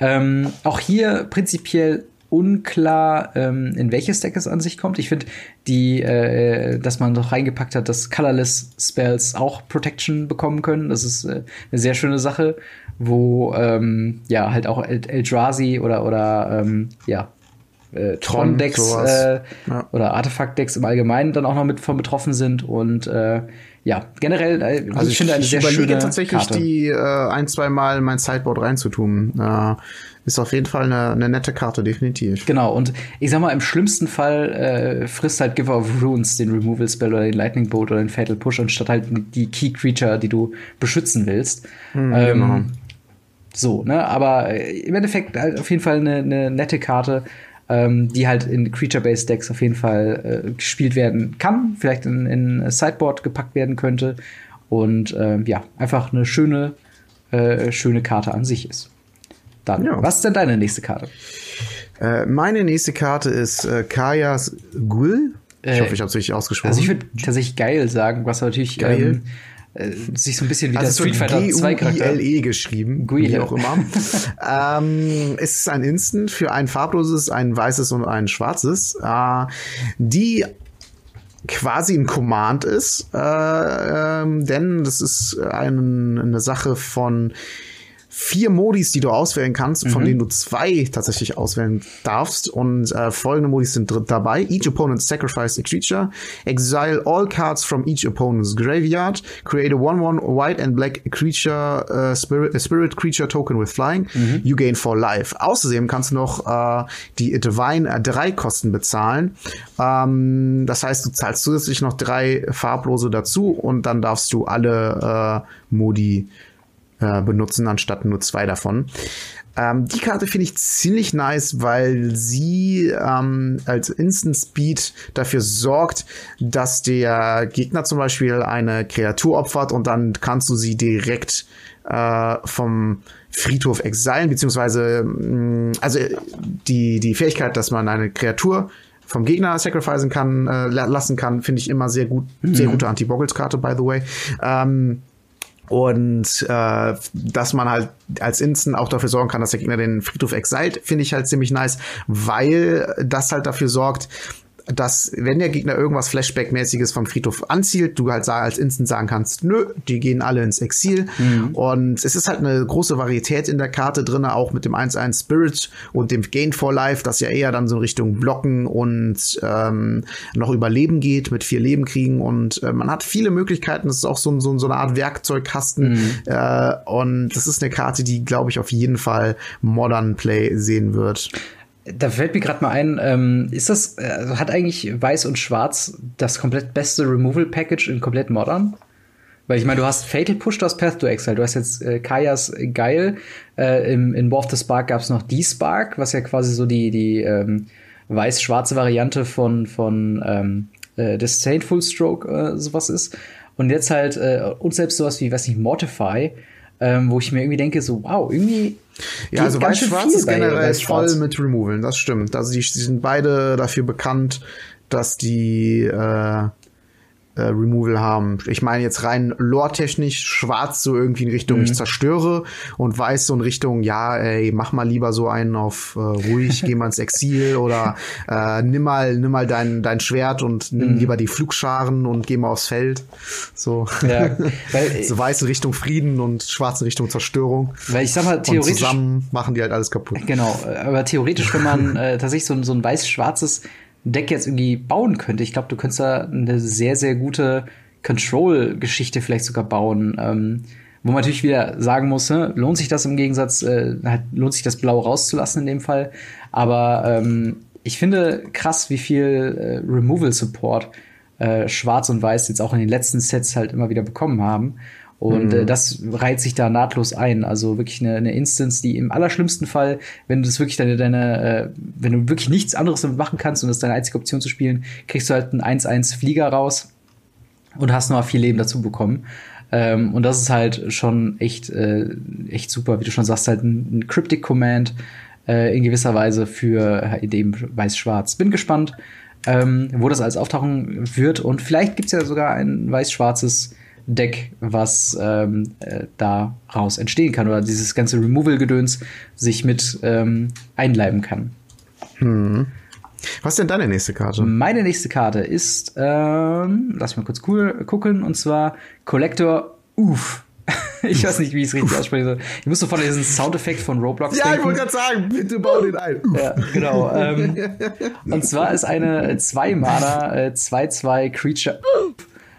Ähm, auch hier prinzipiell unklar, ähm, in welches Deck es an sich kommt. Ich finde, die, äh, dass man noch reingepackt hat, dass Colorless Spells auch Protection bekommen können. Das ist äh, eine sehr schöne Sache, wo ähm, ja halt auch Eldrazi oder oder ähm, ja äh, Tron-Decks äh, ja. oder Artefakt-Decks im Allgemeinen dann auch noch mit von betroffen sind und äh, ja, generell, äh, also ich, finde eine ich sehr schöne tatsächlich Karte. die äh, ein, zwei Mal mein Sideboard reinzutun. Äh, ist auf jeden Fall eine, eine nette Karte, definitiv. Genau, und ich sag mal, im schlimmsten Fall äh, frisst halt Giver of Runes den Removal Spell oder den Lightning Bolt oder den Fatal Push, anstatt halt die Key Creature, die du beschützen willst. Mhm, ähm, genau. So, ne, aber äh, im Endeffekt halt auf jeden Fall eine, eine nette Karte ähm, die halt in Creature-Based Decks auf jeden Fall äh, gespielt werden kann, vielleicht in, in Sideboard gepackt werden könnte und ähm, ja, einfach eine schöne, äh, schöne Karte an sich ist. Dann, ja. was ist denn deine nächste Karte? Äh, meine nächste Karte ist äh, Kajas Gul. Ich äh, hoffe, ich habe es richtig ausgesprochen. Also ich würde tatsächlich geil sagen, was natürlich geil. Ähm, äh, sich so ein bisschen wie also der Street Fighter 2 Charakter. G-U-I-L-E geschrieben, Guile. wie auch immer. ähm, es ist ein Instant für ein farbloses, ein weißes und ein schwarzes, äh, die quasi ein Command ist, äh, ähm, denn das ist ein, eine Sache von vier Modis, die du auswählen kannst, mhm. von denen du zwei tatsächlich auswählen darfst. Und äh, folgende Modis sind dabei. Each opponent sacrifice a creature. Exile all cards from each opponent's graveyard. Create a 1-1 white and black creature, uh, spirit, a spirit creature token with flying. Mhm. You gain for life. Außerdem kannst du noch äh, die Divine äh, drei Kosten bezahlen. Ähm, das heißt, du zahlst zusätzlich noch drei farblose dazu und dann darfst du alle äh, Modi äh, benutzen, anstatt nur zwei davon. Ähm, die Karte finde ich ziemlich nice, weil sie ähm, als Instant Speed dafür sorgt, dass der Gegner zum Beispiel eine Kreatur opfert und dann kannst du sie direkt äh, vom Friedhof exilen, beziehungsweise mh, mm, also die, die Fähigkeit, dass man eine Kreatur vom Gegner sacrificen kann, äh, lassen kann, finde ich immer sehr gut, mhm. sehr gute Anti-Boggles-Karte, by the way. Ähm, und äh, dass man halt als Instant auch dafür sorgen kann, dass der Gegner den Friedhof exilt, finde ich halt ziemlich nice, weil das halt dafür sorgt, dass wenn der Gegner irgendwas Flashback-mäßiges vom Friedhof anzielt, du halt als Instant sagen kannst, nö, die gehen alle ins Exil. Mhm. Und es ist halt eine große Varietät in der Karte drin, auch mit dem 1-1 Spirit und dem Gain for Life, das ja eher dann so in Richtung Blocken und ähm, noch Überleben geht, mit vier Leben kriegen. Und äh, man hat viele Möglichkeiten. Das ist auch so, so, so eine Art Werkzeugkasten. Mhm. Äh, und das ist eine Karte, die, glaube ich, auf jeden Fall Modern Play sehen wird. Da fällt mir gerade mal ein, ähm, ist das, also hat eigentlich Weiß und Schwarz das komplett beste Removal Package in komplett modern? Weil ich meine, du hast Fatal Push, du hast Path to Exile, du hast jetzt äh, Kajas Geil, äh, im, in War of the Spark gab es noch D-Spark, was ja quasi so die, die ähm, weiß-schwarze Variante von, von ähm, äh, des Saintful Stroke äh, sowas ist. Und jetzt halt, äh, und selbst sowas wie, weiß nicht, Mortify, ähm, wo ich mir irgendwie denke, so, wow, irgendwie. Ja, also Weiß-Schwarz ist generell voll mit Removalen, das stimmt. Also die, die, sind beide dafür bekannt, dass die äh, äh, Removal haben. Ich meine jetzt rein lore-technisch, schwarz so irgendwie in Richtung mhm. ich zerstöre und weiß so in Richtung, ja, ey, mach mal lieber so einen auf äh, ruhig, geh mal ins Exil oder äh, nimm mal, nimm mal dein, dein Schwert und nimm mhm. lieber die Flugscharen und geh mal aufs Feld. So, ja, weil, so weiß in Richtung Frieden und schwarz in Richtung Zerstörung. Weil ich sag mal, theoretisch. Und zusammen machen die halt alles kaputt. Genau, aber theoretisch, wenn man äh, tatsächlich so, so ein weiß-schwarzes Deck jetzt irgendwie bauen könnte. Ich glaube, du könntest da eine sehr, sehr gute Control-Geschichte vielleicht sogar bauen. Ähm, wo man natürlich wieder sagen muss, ne, lohnt sich das im Gegensatz, äh, halt, lohnt sich das Blau rauszulassen in dem Fall. Aber ähm, ich finde krass, wie viel äh, Removal-Support äh, Schwarz und Weiß jetzt auch in den letzten Sets halt immer wieder bekommen haben. Und äh, mhm. äh, das reiht sich da nahtlos ein. Also wirklich eine, eine Instance, die im allerschlimmsten Fall, wenn du das wirklich deine, deine äh, wenn du wirklich nichts anderes damit machen kannst und das ist deine einzige Option zu spielen, kriegst du halt einen 1-1 Flieger raus und hast noch viel Leben dazu bekommen. Ähm, und das ist halt schon echt, äh, echt super, wie du schon sagst, halt ein, ein Cryptic Command äh, in gewisser Weise für in dem Weiß-Schwarz. Bin gespannt, ähm, wo das alles auftauchen wird. Und vielleicht gibt's ja sogar ein weiß-schwarzes Deck, was ähm, äh, daraus entstehen kann oder dieses ganze Removal-Gedöns sich mit ähm, einleiben kann. Hm. Was ist denn deine nächste Karte? Meine nächste Karte ist, ähm, lass mal kurz cool gucken, und zwar Collector Uff. ich weiß nicht, wie ich es richtig aussprechen soll. Ich muss sofort diesen Soundeffekt von Roblox Ja, denken. ich wollte gerade sagen, bitte bau den ein. ja, genau. Ähm, und zwar ist eine 2-Mana 2-2 äh, Creature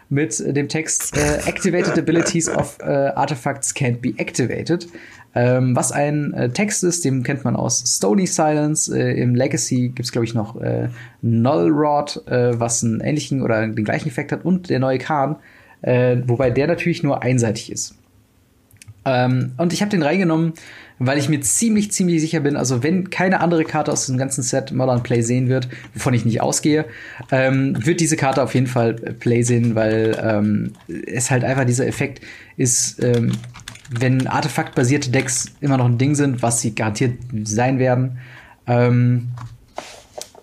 mit dem Text äh, Activated Abilities of äh, Artifacts can't be activated. Ähm, was ein äh, Text ist, den kennt man aus Stony Silence. Äh, Im Legacy gibt's glaube ich, noch äh, Null Rod, äh, was einen ähnlichen oder den gleichen Effekt hat, und der neue Khan, äh, wobei der natürlich nur einseitig ist. Ähm, und ich habe den reingenommen, weil ich mir ziemlich, ziemlich sicher bin, also wenn keine andere Karte aus dem ganzen Set Modern Play sehen wird, wovon ich nicht ausgehe, ähm, wird diese Karte auf jeden Fall Play sehen, weil ähm, es halt einfach dieser Effekt ist, ähm, wenn artefaktbasierte Decks immer noch ein Ding sind, was sie garantiert sein werden, ähm,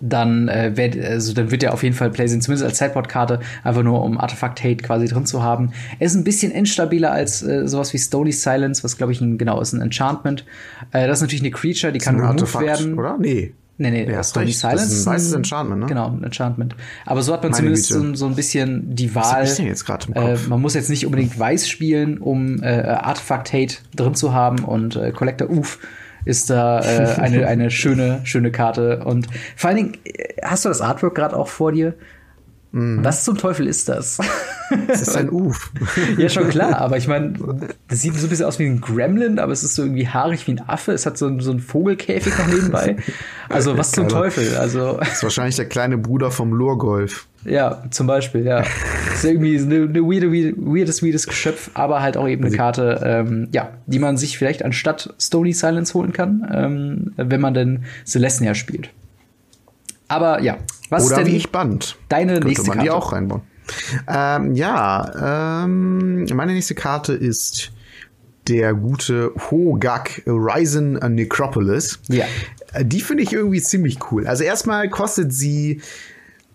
dann, äh, werd, also, dann wird er auf jeden Fall Play sehen, zumindest als Sideboard-Karte, einfach nur um Artefakt-Hate quasi drin zu haben. Er ist ein bisschen instabiler als äh, sowas wie Stony Silence, was glaube ich ein, genau ist, ein Enchantment. Äh, das ist natürlich eine Creature, die kann removed Artefakt, werden. Oder? Nee. Nee, nee, ja, Stony Silence. Das ist ein weißes Enchantment, ne? Genau, ein Enchantment. Aber so hat man Meine zumindest so, so, ein bisschen die Wahl. Was ist denn jetzt gerade im Kopf? Äh, man muss jetzt nicht unbedingt weiß spielen, um äh, Artefakt-Hate drin zu haben und äh, Collector Uff ist da äh, eine, eine schöne, schöne Karte. Und vor allen Dingen, äh, hast du das Artwork gerade auch vor dir? Mhm. Was zum Teufel ist das? Das ist ein Uf. ja, schon klar, aber ich meine, das sieht so ein bisschen aus wie ein Gremlin, aber es ist so irgendwie haarig wie ein Affe. Es hat so, so einen Vogelkäfig noch nebenbei. Also, was zum Teufel? Also. Das ist wahrscheinlich der kleine Bruder vom Lurgolf. Ja, zum Beispiel, ja. Das ist irgendwie eine, eine weirde, weirdes, weirdes Geschöpf, aber halt auch eben eine Karte, ähm, ja, die man sich vielleicht anstatt Stony Silence holen kann, ähm, wenn man denn Celestia spielt. Aber ja, was Oder ist denn wie ich Band. Deine Könnte nächste man Karte? die auch reinbauen. Ähm, ja, ähm, meine nächste Karte ist der gute Hogak Ryzen Necropolis. Ja. Die finde ich irgendwie ziemlich cool. Also erstmal kostet sie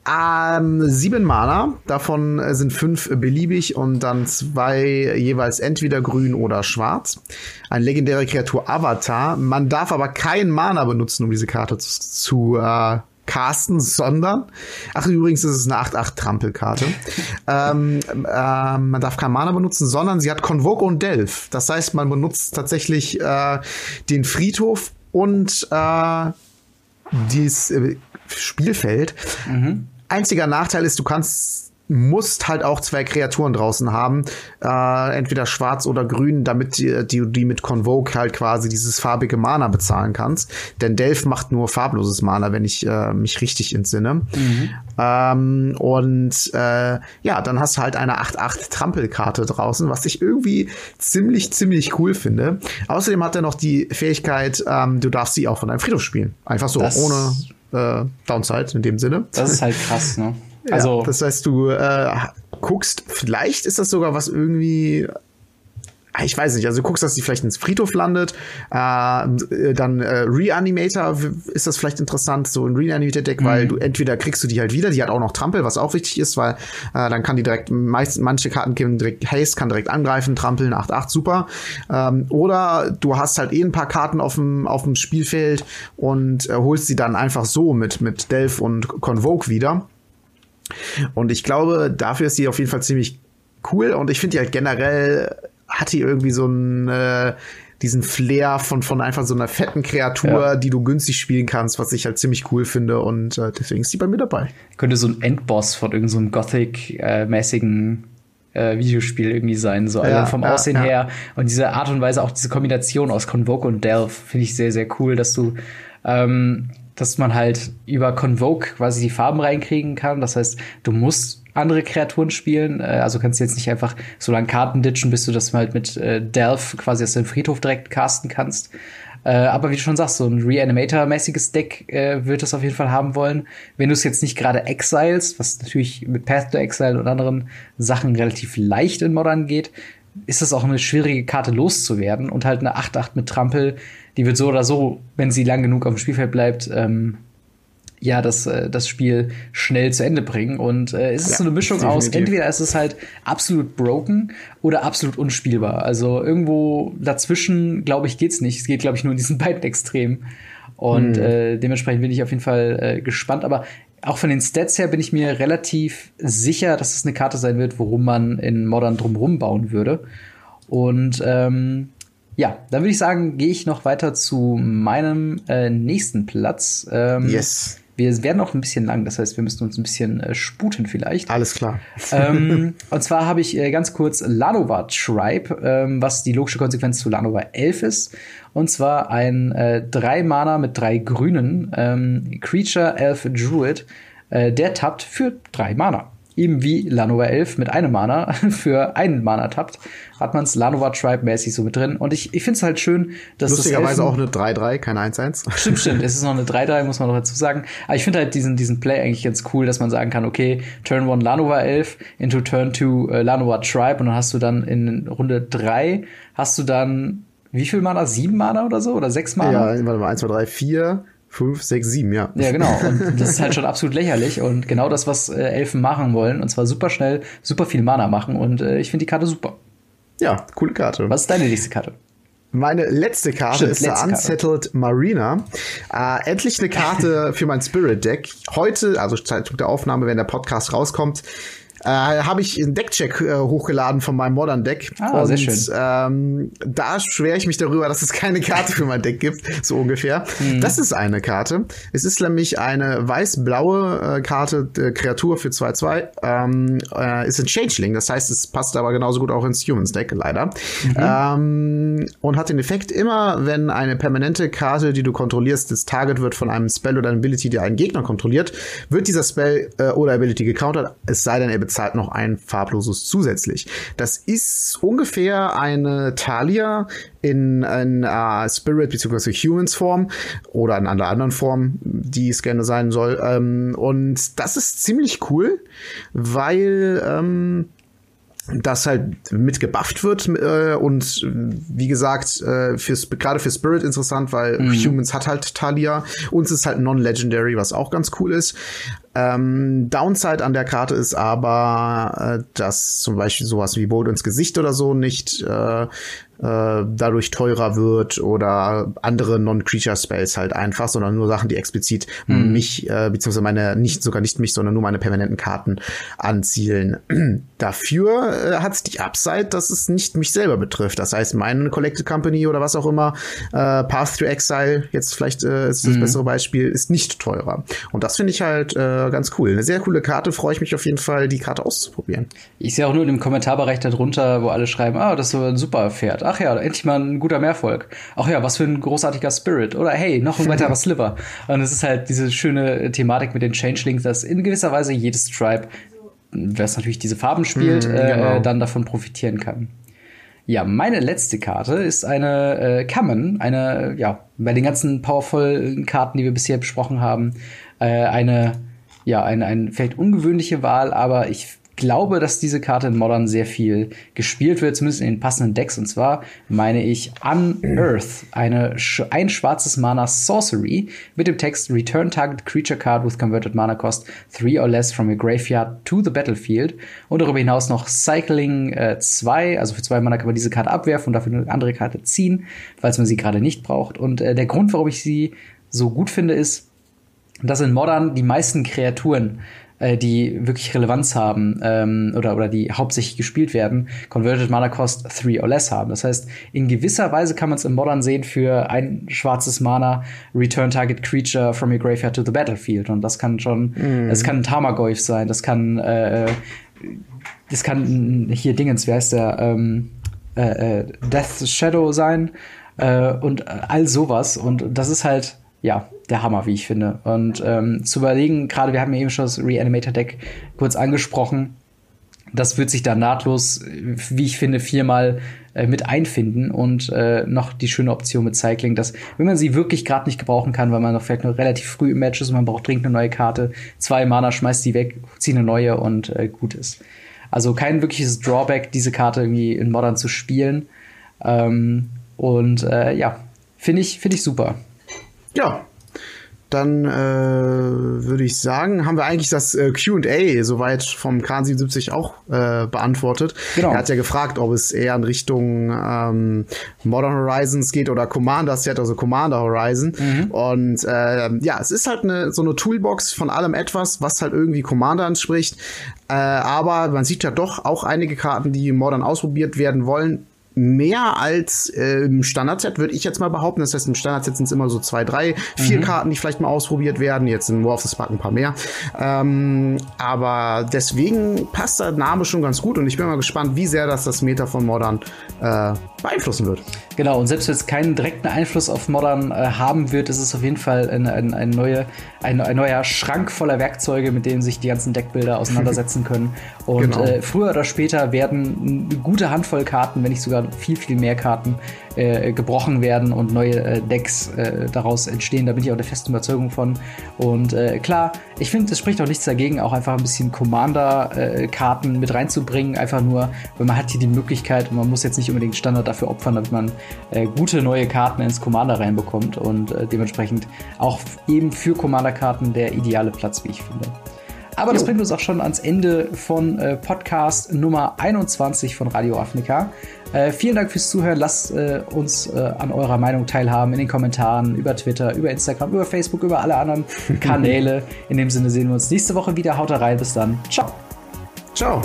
ähm, sieben Mana, davon sind fünf beliebig und dann zwei jeweils entweder grün oder schwarz. Ein legendäre Kreatur Avatar. Man darf aber kein Mana benutzen, um diese Karte zu, zu äh, casten, sondern, ach übrigens ist es eine 8-8 Trampelkarte. ähm, äh, man darf kein Mana benutzen, sondern sie hat Convoke und Delph. Das heißt, man benutzt tatsächlich äh, den Friedhof und äh, dieses äh, Spielfeld. Mhm. Einziger Nachteil ist, du kannst musst halt auch zwei Kreaturen draußen haben, äh, entweder schwarz oder grün, damit du die, die mit Convoke halt quasi dieses farbige Mana bezahlen kannst. Denn Delph macht nur farbloses Mana, wenn ich äh, mich richtig entsinne. Mhm. Ähm, und äh, ja, dann hast du halt eine 8-8 Trampelkarte draußen, was ich irgendwie ziemlich, ziemlich cool finde. Außerdem hat er noch die Fähigkeit, ähm, du darfst sie auch von deinem Friedhof spielen. Einfach so, das ohne äh, Downside in dem Sinne. Das ist halt krass, ne? Also, ja, das heißt, du äh, guckst, vielleicht ist das sogar was irgendwie ich weiß nicht, also du guckst, dass die vielleicht ins Friedhof landet, äh, dann äh, Reanimator ist das vielleicht interessant, so ein Reanimator Deck, mhm. weil du entweder kriegst du die halt wieder, die hat auch noch Trampel, was auch wichtig ist, weil äh, dann kann die direkt, meist, manche Karten geben direkt Haste, kann direkt angreifen, trampeln, 8-8, super. Ähm, oder du hast halt eh ein paar Karten auf dem, auf dem Spielfeld und äh, holst sie dann einfach so mit, mit Delph und Convoke wieder. Und ich glaube, dafür ist sie auf jeden Fall ziemlich cool und ich finde die halt generell hat die irgendwie so ein äh, diesen Flair von von einfach so einer fetten Kreatur, ja. die du günstig spielen kannst, was ich halt ziemlich cool finde und äh, deswegen ist die bei mir dabei. Könnte so ein Endboss von irgendeinem so Gothic-mäßigen äh, Videospiel irgendwie sein, so ja, vom ja, Aussehen her und diese Art und Weise, auch diese Kombination aus Convoke und Delph finde ich sehr sehr cool, dass du ähm, dass man halt über Convoke quasi die Farben reinkriegen kann. Das heißt, du musst andere Kreaturen spielen. Äh, also kannst du jetzt nicht einfach so lange Karten ditchen, bis du das halt mit äh, Delph quasi aus dem Friedhof direkt casten kannst. Äh, aber wie du schon sagst, so ein Reanimator-mäßiges Deck äh, wird das auf jeden Fall haben wollen. Wenn du es jetzt nicht gerade exiles, was natürlich mit Path to Exile und anderen Sachen relativ leicht in Modern geht, ist das auch eine schwierige Karte loszuwerden und halt eine 8-8 mit Trampel, die wird so oder so, wenn sie lang genug auf dem Spielfeld bleibt, ähm, ja, das, äh, das Spiel schnell zu Ende bringen. Und äh, es ist ja, so eine Mischung definitiv. aus, entweder ist es halt absolut broken oder absolut unspielbar. Also irgendwo dazwischen, glaube ich, geht's nicht. Es geht, glaube ich, nur in diesen beiden Extremen. Und hm. äh, dementsprechend bin ich auf jeden Fall äh, gespannt. Aber auch von den Stats her bin ich mir relativ sicher, dass es eine Karte sein wird, worum man in Modern drumherum bauen würde. Und ähm, ja, dann würde ich sagen, gehe ich noch weiter zu meinem äh, nächsten Platz. Ähm, yes. Wir werden noch ein bisschen lang, das heißt, wir müssen uns ein bisschen äh, sputen vielleicht. Alles klar. ähm, und zwar habe ich äh, ganz kurz Lanova Tribe, ähm, was die logische Konsequenz zu Lanova 11 ist. Und zwar ein äh, drei Mana mit drei Grünen ähm, Creature Elf Druid, äh, der tappt für drei Mana eben wie Lanova 11 mit einem Mana für einen Mana tappt, hat man es Lanova Tribe mäßig so mit drin. Und ich, ich finde es halt schön, dass Lustigerweise das auch eine 3-3, keine 1-1. Stimmt, stimmt. Es ist noch eine 3-3, muss man noch dazu sagen. Aber ich finde halt diesen, diesen Play eigentlich ganz cool, dass man sagen kann, okay, Turn 1 Lanova 11 into Turn 2 äh, Lanova Tribe und dann hast du dann in Runde 3 hast du dann wie viel Mana? Sieben Mana oder so? Oder sechs Mana? Ja, warte mal, 1, 2, 3, 4, Fünf, sechs, sieben, ja. Ja, genau. Und das ist halt schon absolut lächerlich und genau das, was äh, Elfen machen wollen. Und zwar super schnell, super viel Mana machen. Und äh, ich finde die Karte super. Ja, coole Karte. Was ist deine nächste Karte? Meine letzte Karte Stimmt, ist der Unsettled Karte. Marina. Äh, endlich eine Karte für mein Spirit Deck. Heute, also Zeitpunkt der Aufnahme, wenn der Podcast rauskommt, äh, habe ich einen Deckcheck äh, hochgeladen von meinem Modern Deck. Ah, und, sehr schön. Ähm, da schwere ich mich darüber, dass es keine Karte für mein Deck gibt, so ungefähr. Mhm. Das ist eine Karte. Es ist nämlich eine weiß-blaue äh, Karte, äh, Kreatur für 2-2. Ähm, äh, ist ein Changeling, das heißt, es passt aber genauso gut auch ins Humans Deck, leider. Mhm. Ähm, und hat den Effekt immer, wenn eine permanente Karte, die du kontrollierst, das Target wird von einem Spell oder einer Ability, die einen Gegner kontrolliert, wird dieser Spell äh, oder Ability gecountert, es sei denn, er zahlt noch ein farbloses zusätzlich. Das ist ungefähr eine Talia in, in uh, Spirit bzw. Humans Form oder in einer anderen Form, die es gerne sein soll. Ähm, und das ist ziemlich cool, weil ähm, das halt mit gebufft wird äh, und wie gesagt äh, fürs gerade für Spirit interessant, weil mhm. Humans hat halt Talia, uns ist halt non-legendary, was auch ganz cool ist. Ähm, Downside an der Karte ist aber, äh, dass zum Beispiel sowas wie Boot ins Gesicht oder so nicht äh, dadurch teurer wird oder andere Non-Creature-Spells halt einfach, sondern nur Sachen, die explizit mhm. mich, äh, beziehungsweise meine, nicht sogar nicht mich, sondern nur meine permanenten Karten anzielen. Dafür äh, hat es die Upside, dass es nicht mich selber betrifft. Das heißt, meine Collected Company oder was auch immer, äh, Path to Exile, jetzt vielleicht äh, ist das mhm. bessere Beispiel, ist nicht teurer. Und das finde ich halt äh, ganz cool. Eine sehr coole Karte, freue ich mich auf jeden Fall, die Karte auszuprobieren. Ich sehe auch nur in dem Kommentarbereich darunter, wo alle schreiben, ah, das ist so ein super Pferd ach ja, endlich mal ein guter Mehrfolg. Ach ja, was für ein großartiger Spirit. Oder hey, noch ein weiterer Sliver. Und es ist halt diese schöne Thematik mit den Changelings, dass in gewisser Weise jedes Tribe, was natürlich diese Farben spielt, mm, genau. äh, dann davon profitieren kann. Ja, meine letzte Karte ist eine äh, Common, eine, ja, bei den ganzen powerful Karten, die wir bisher besprochen haben, äh, eine, ja, eine, eine vielleicht ungewöhnliche Wahl, aber ich glaube, dass diese Karte in Modern sehr viel gespielt wird, zumindest in den passenden Decks. Und zwar meine ich Unearth, eine, ein schwarzes Mana Sorcery mit dem Text Return Target Creature Card with Converted Mana Cost 3 or less from your graveyard to the battlefield. Und darüber hinaus noch Cycling 2, äh, also für zwei Mana kann man diese Karte abwerfen und dafür eine andere Karte ziehen, falls man sie gerade nicht braucht. Und äh, der Grund, warum ich sie so gut finde, ist, dass in Modern die meisten Kreaturen äh, die wirklich Relevanz haben ähm, oder, oder die hauptsächlich gespielt werden, Converted Mana Cost 3 or less haben. Das heißt, in gewisser Weise kann man es im Modern sehen für ein schwarzes Mana Return Target Creature from your graveyard to the battlefield. Und das kann schon, mhm. das kann ein Tamagotch sein, das kann, äh, das kann hier Dingens, wie heißt der, ähm, äh, äh Death Shadow sein äh, und all sowas. Und das ist halt, ja, der Hammer, wie ich finde. Und ähm, zu überlegen, gerade wir haben ja eben schon das Reanimator-Deck kurz angesprochen, das wird sich da nahtlos, wie ich finde, viermal äh, mit einfinden und äh, noch die schöne Option mit Cycling, dass wenn man sie wirklich gerade nicht gebrauchen kann, weil man noch vielleicht noch relativ früh im Match ist und man braucht dringend eine neue Karte, zwei Mana, schmeißt die weg, zieht eine neue und äh, gut ist. Also kein wirkliches Drawback, diese Karte irgendwie in Modern zu spielen. Ähm, und äh, ja, finde ich, finde ich super. Ja, dann äh, würde ich sagen, haben wir eigentlich das äh, QA soweit vom Kran77 auch äh, beantwortet. Genau. Er hat ja gefragt, ob es eher in Richtung ähm, Modern Horizons geht oder Commander Set, also Commander Horizon. Mhm. Und äh, ja, es ist halt eine, so eine Toolbox von allem etwas, was halt irgendwie Commander anspricht. Äh, aber man sieht ja doch auch einige Karten, die Modern ausprobiert werden wollen mehr als äh, im Standardset, würde ich jetzt mal behaupten. Das heißt, im Standardset sind es immer so zwei, drei, vier mhm. Karten, die vielleicht mal ausprobiert werden. Jetzt in War of the Spark ein paar mehr. Ähm, aber deswegen passt der Name schon ganz gut und ich bin mal gespannt, wie sehr das das Meta von Modern äh, beeinflussen wird. Genau, und selbst wenn es keinen direkten Einfluss auf Modern äh, haben wird, ist es auf jeden Fall ein, ein, ein, neue, ein, ein neuer Schrank voller Werkzeuge, mit denen sich die ganzen Deckbilder auseinandersetzen können. Und genau. äh, früher oder später werden eine gute Handvoll Karten, wenn nicht sogar viel, viel mehr Karten äh, gebrochen werden und neue äh, Decks äh, daraus entstehen. Da bin ich auch der festen Überzeugung von. Und äh, klar, ich finde, es spricht auch nichts dagegen, auch einfach ein bisschen Commander-Karten mit reinzubringen. Einfach nur, weil man hat hier die Möglichkeit und man muss jetzt nicht unbedingt Standard dafür opfern, damit man äh, gute neue Karten ins Commander reinbekommt und äh, dementsprechend auch eben für Commander-Karten der ideale Platz, wie ich finde. Aber das bringt uns auch schon ans Ende von äh, Podcast Nummer 21 von Radio Afrika. Äh, vielen Dank fürs Zuhören. Lasst äh, uns äh, an eurer Meinung teilhaben in den Kommentaren, über Twitter, über Instagram, über Facebook, über alle anderen Kanäle. In dem Sinne sehen wir uns nächste Woche wieder. Haut rein. Bis dann. Ciao. Ciao.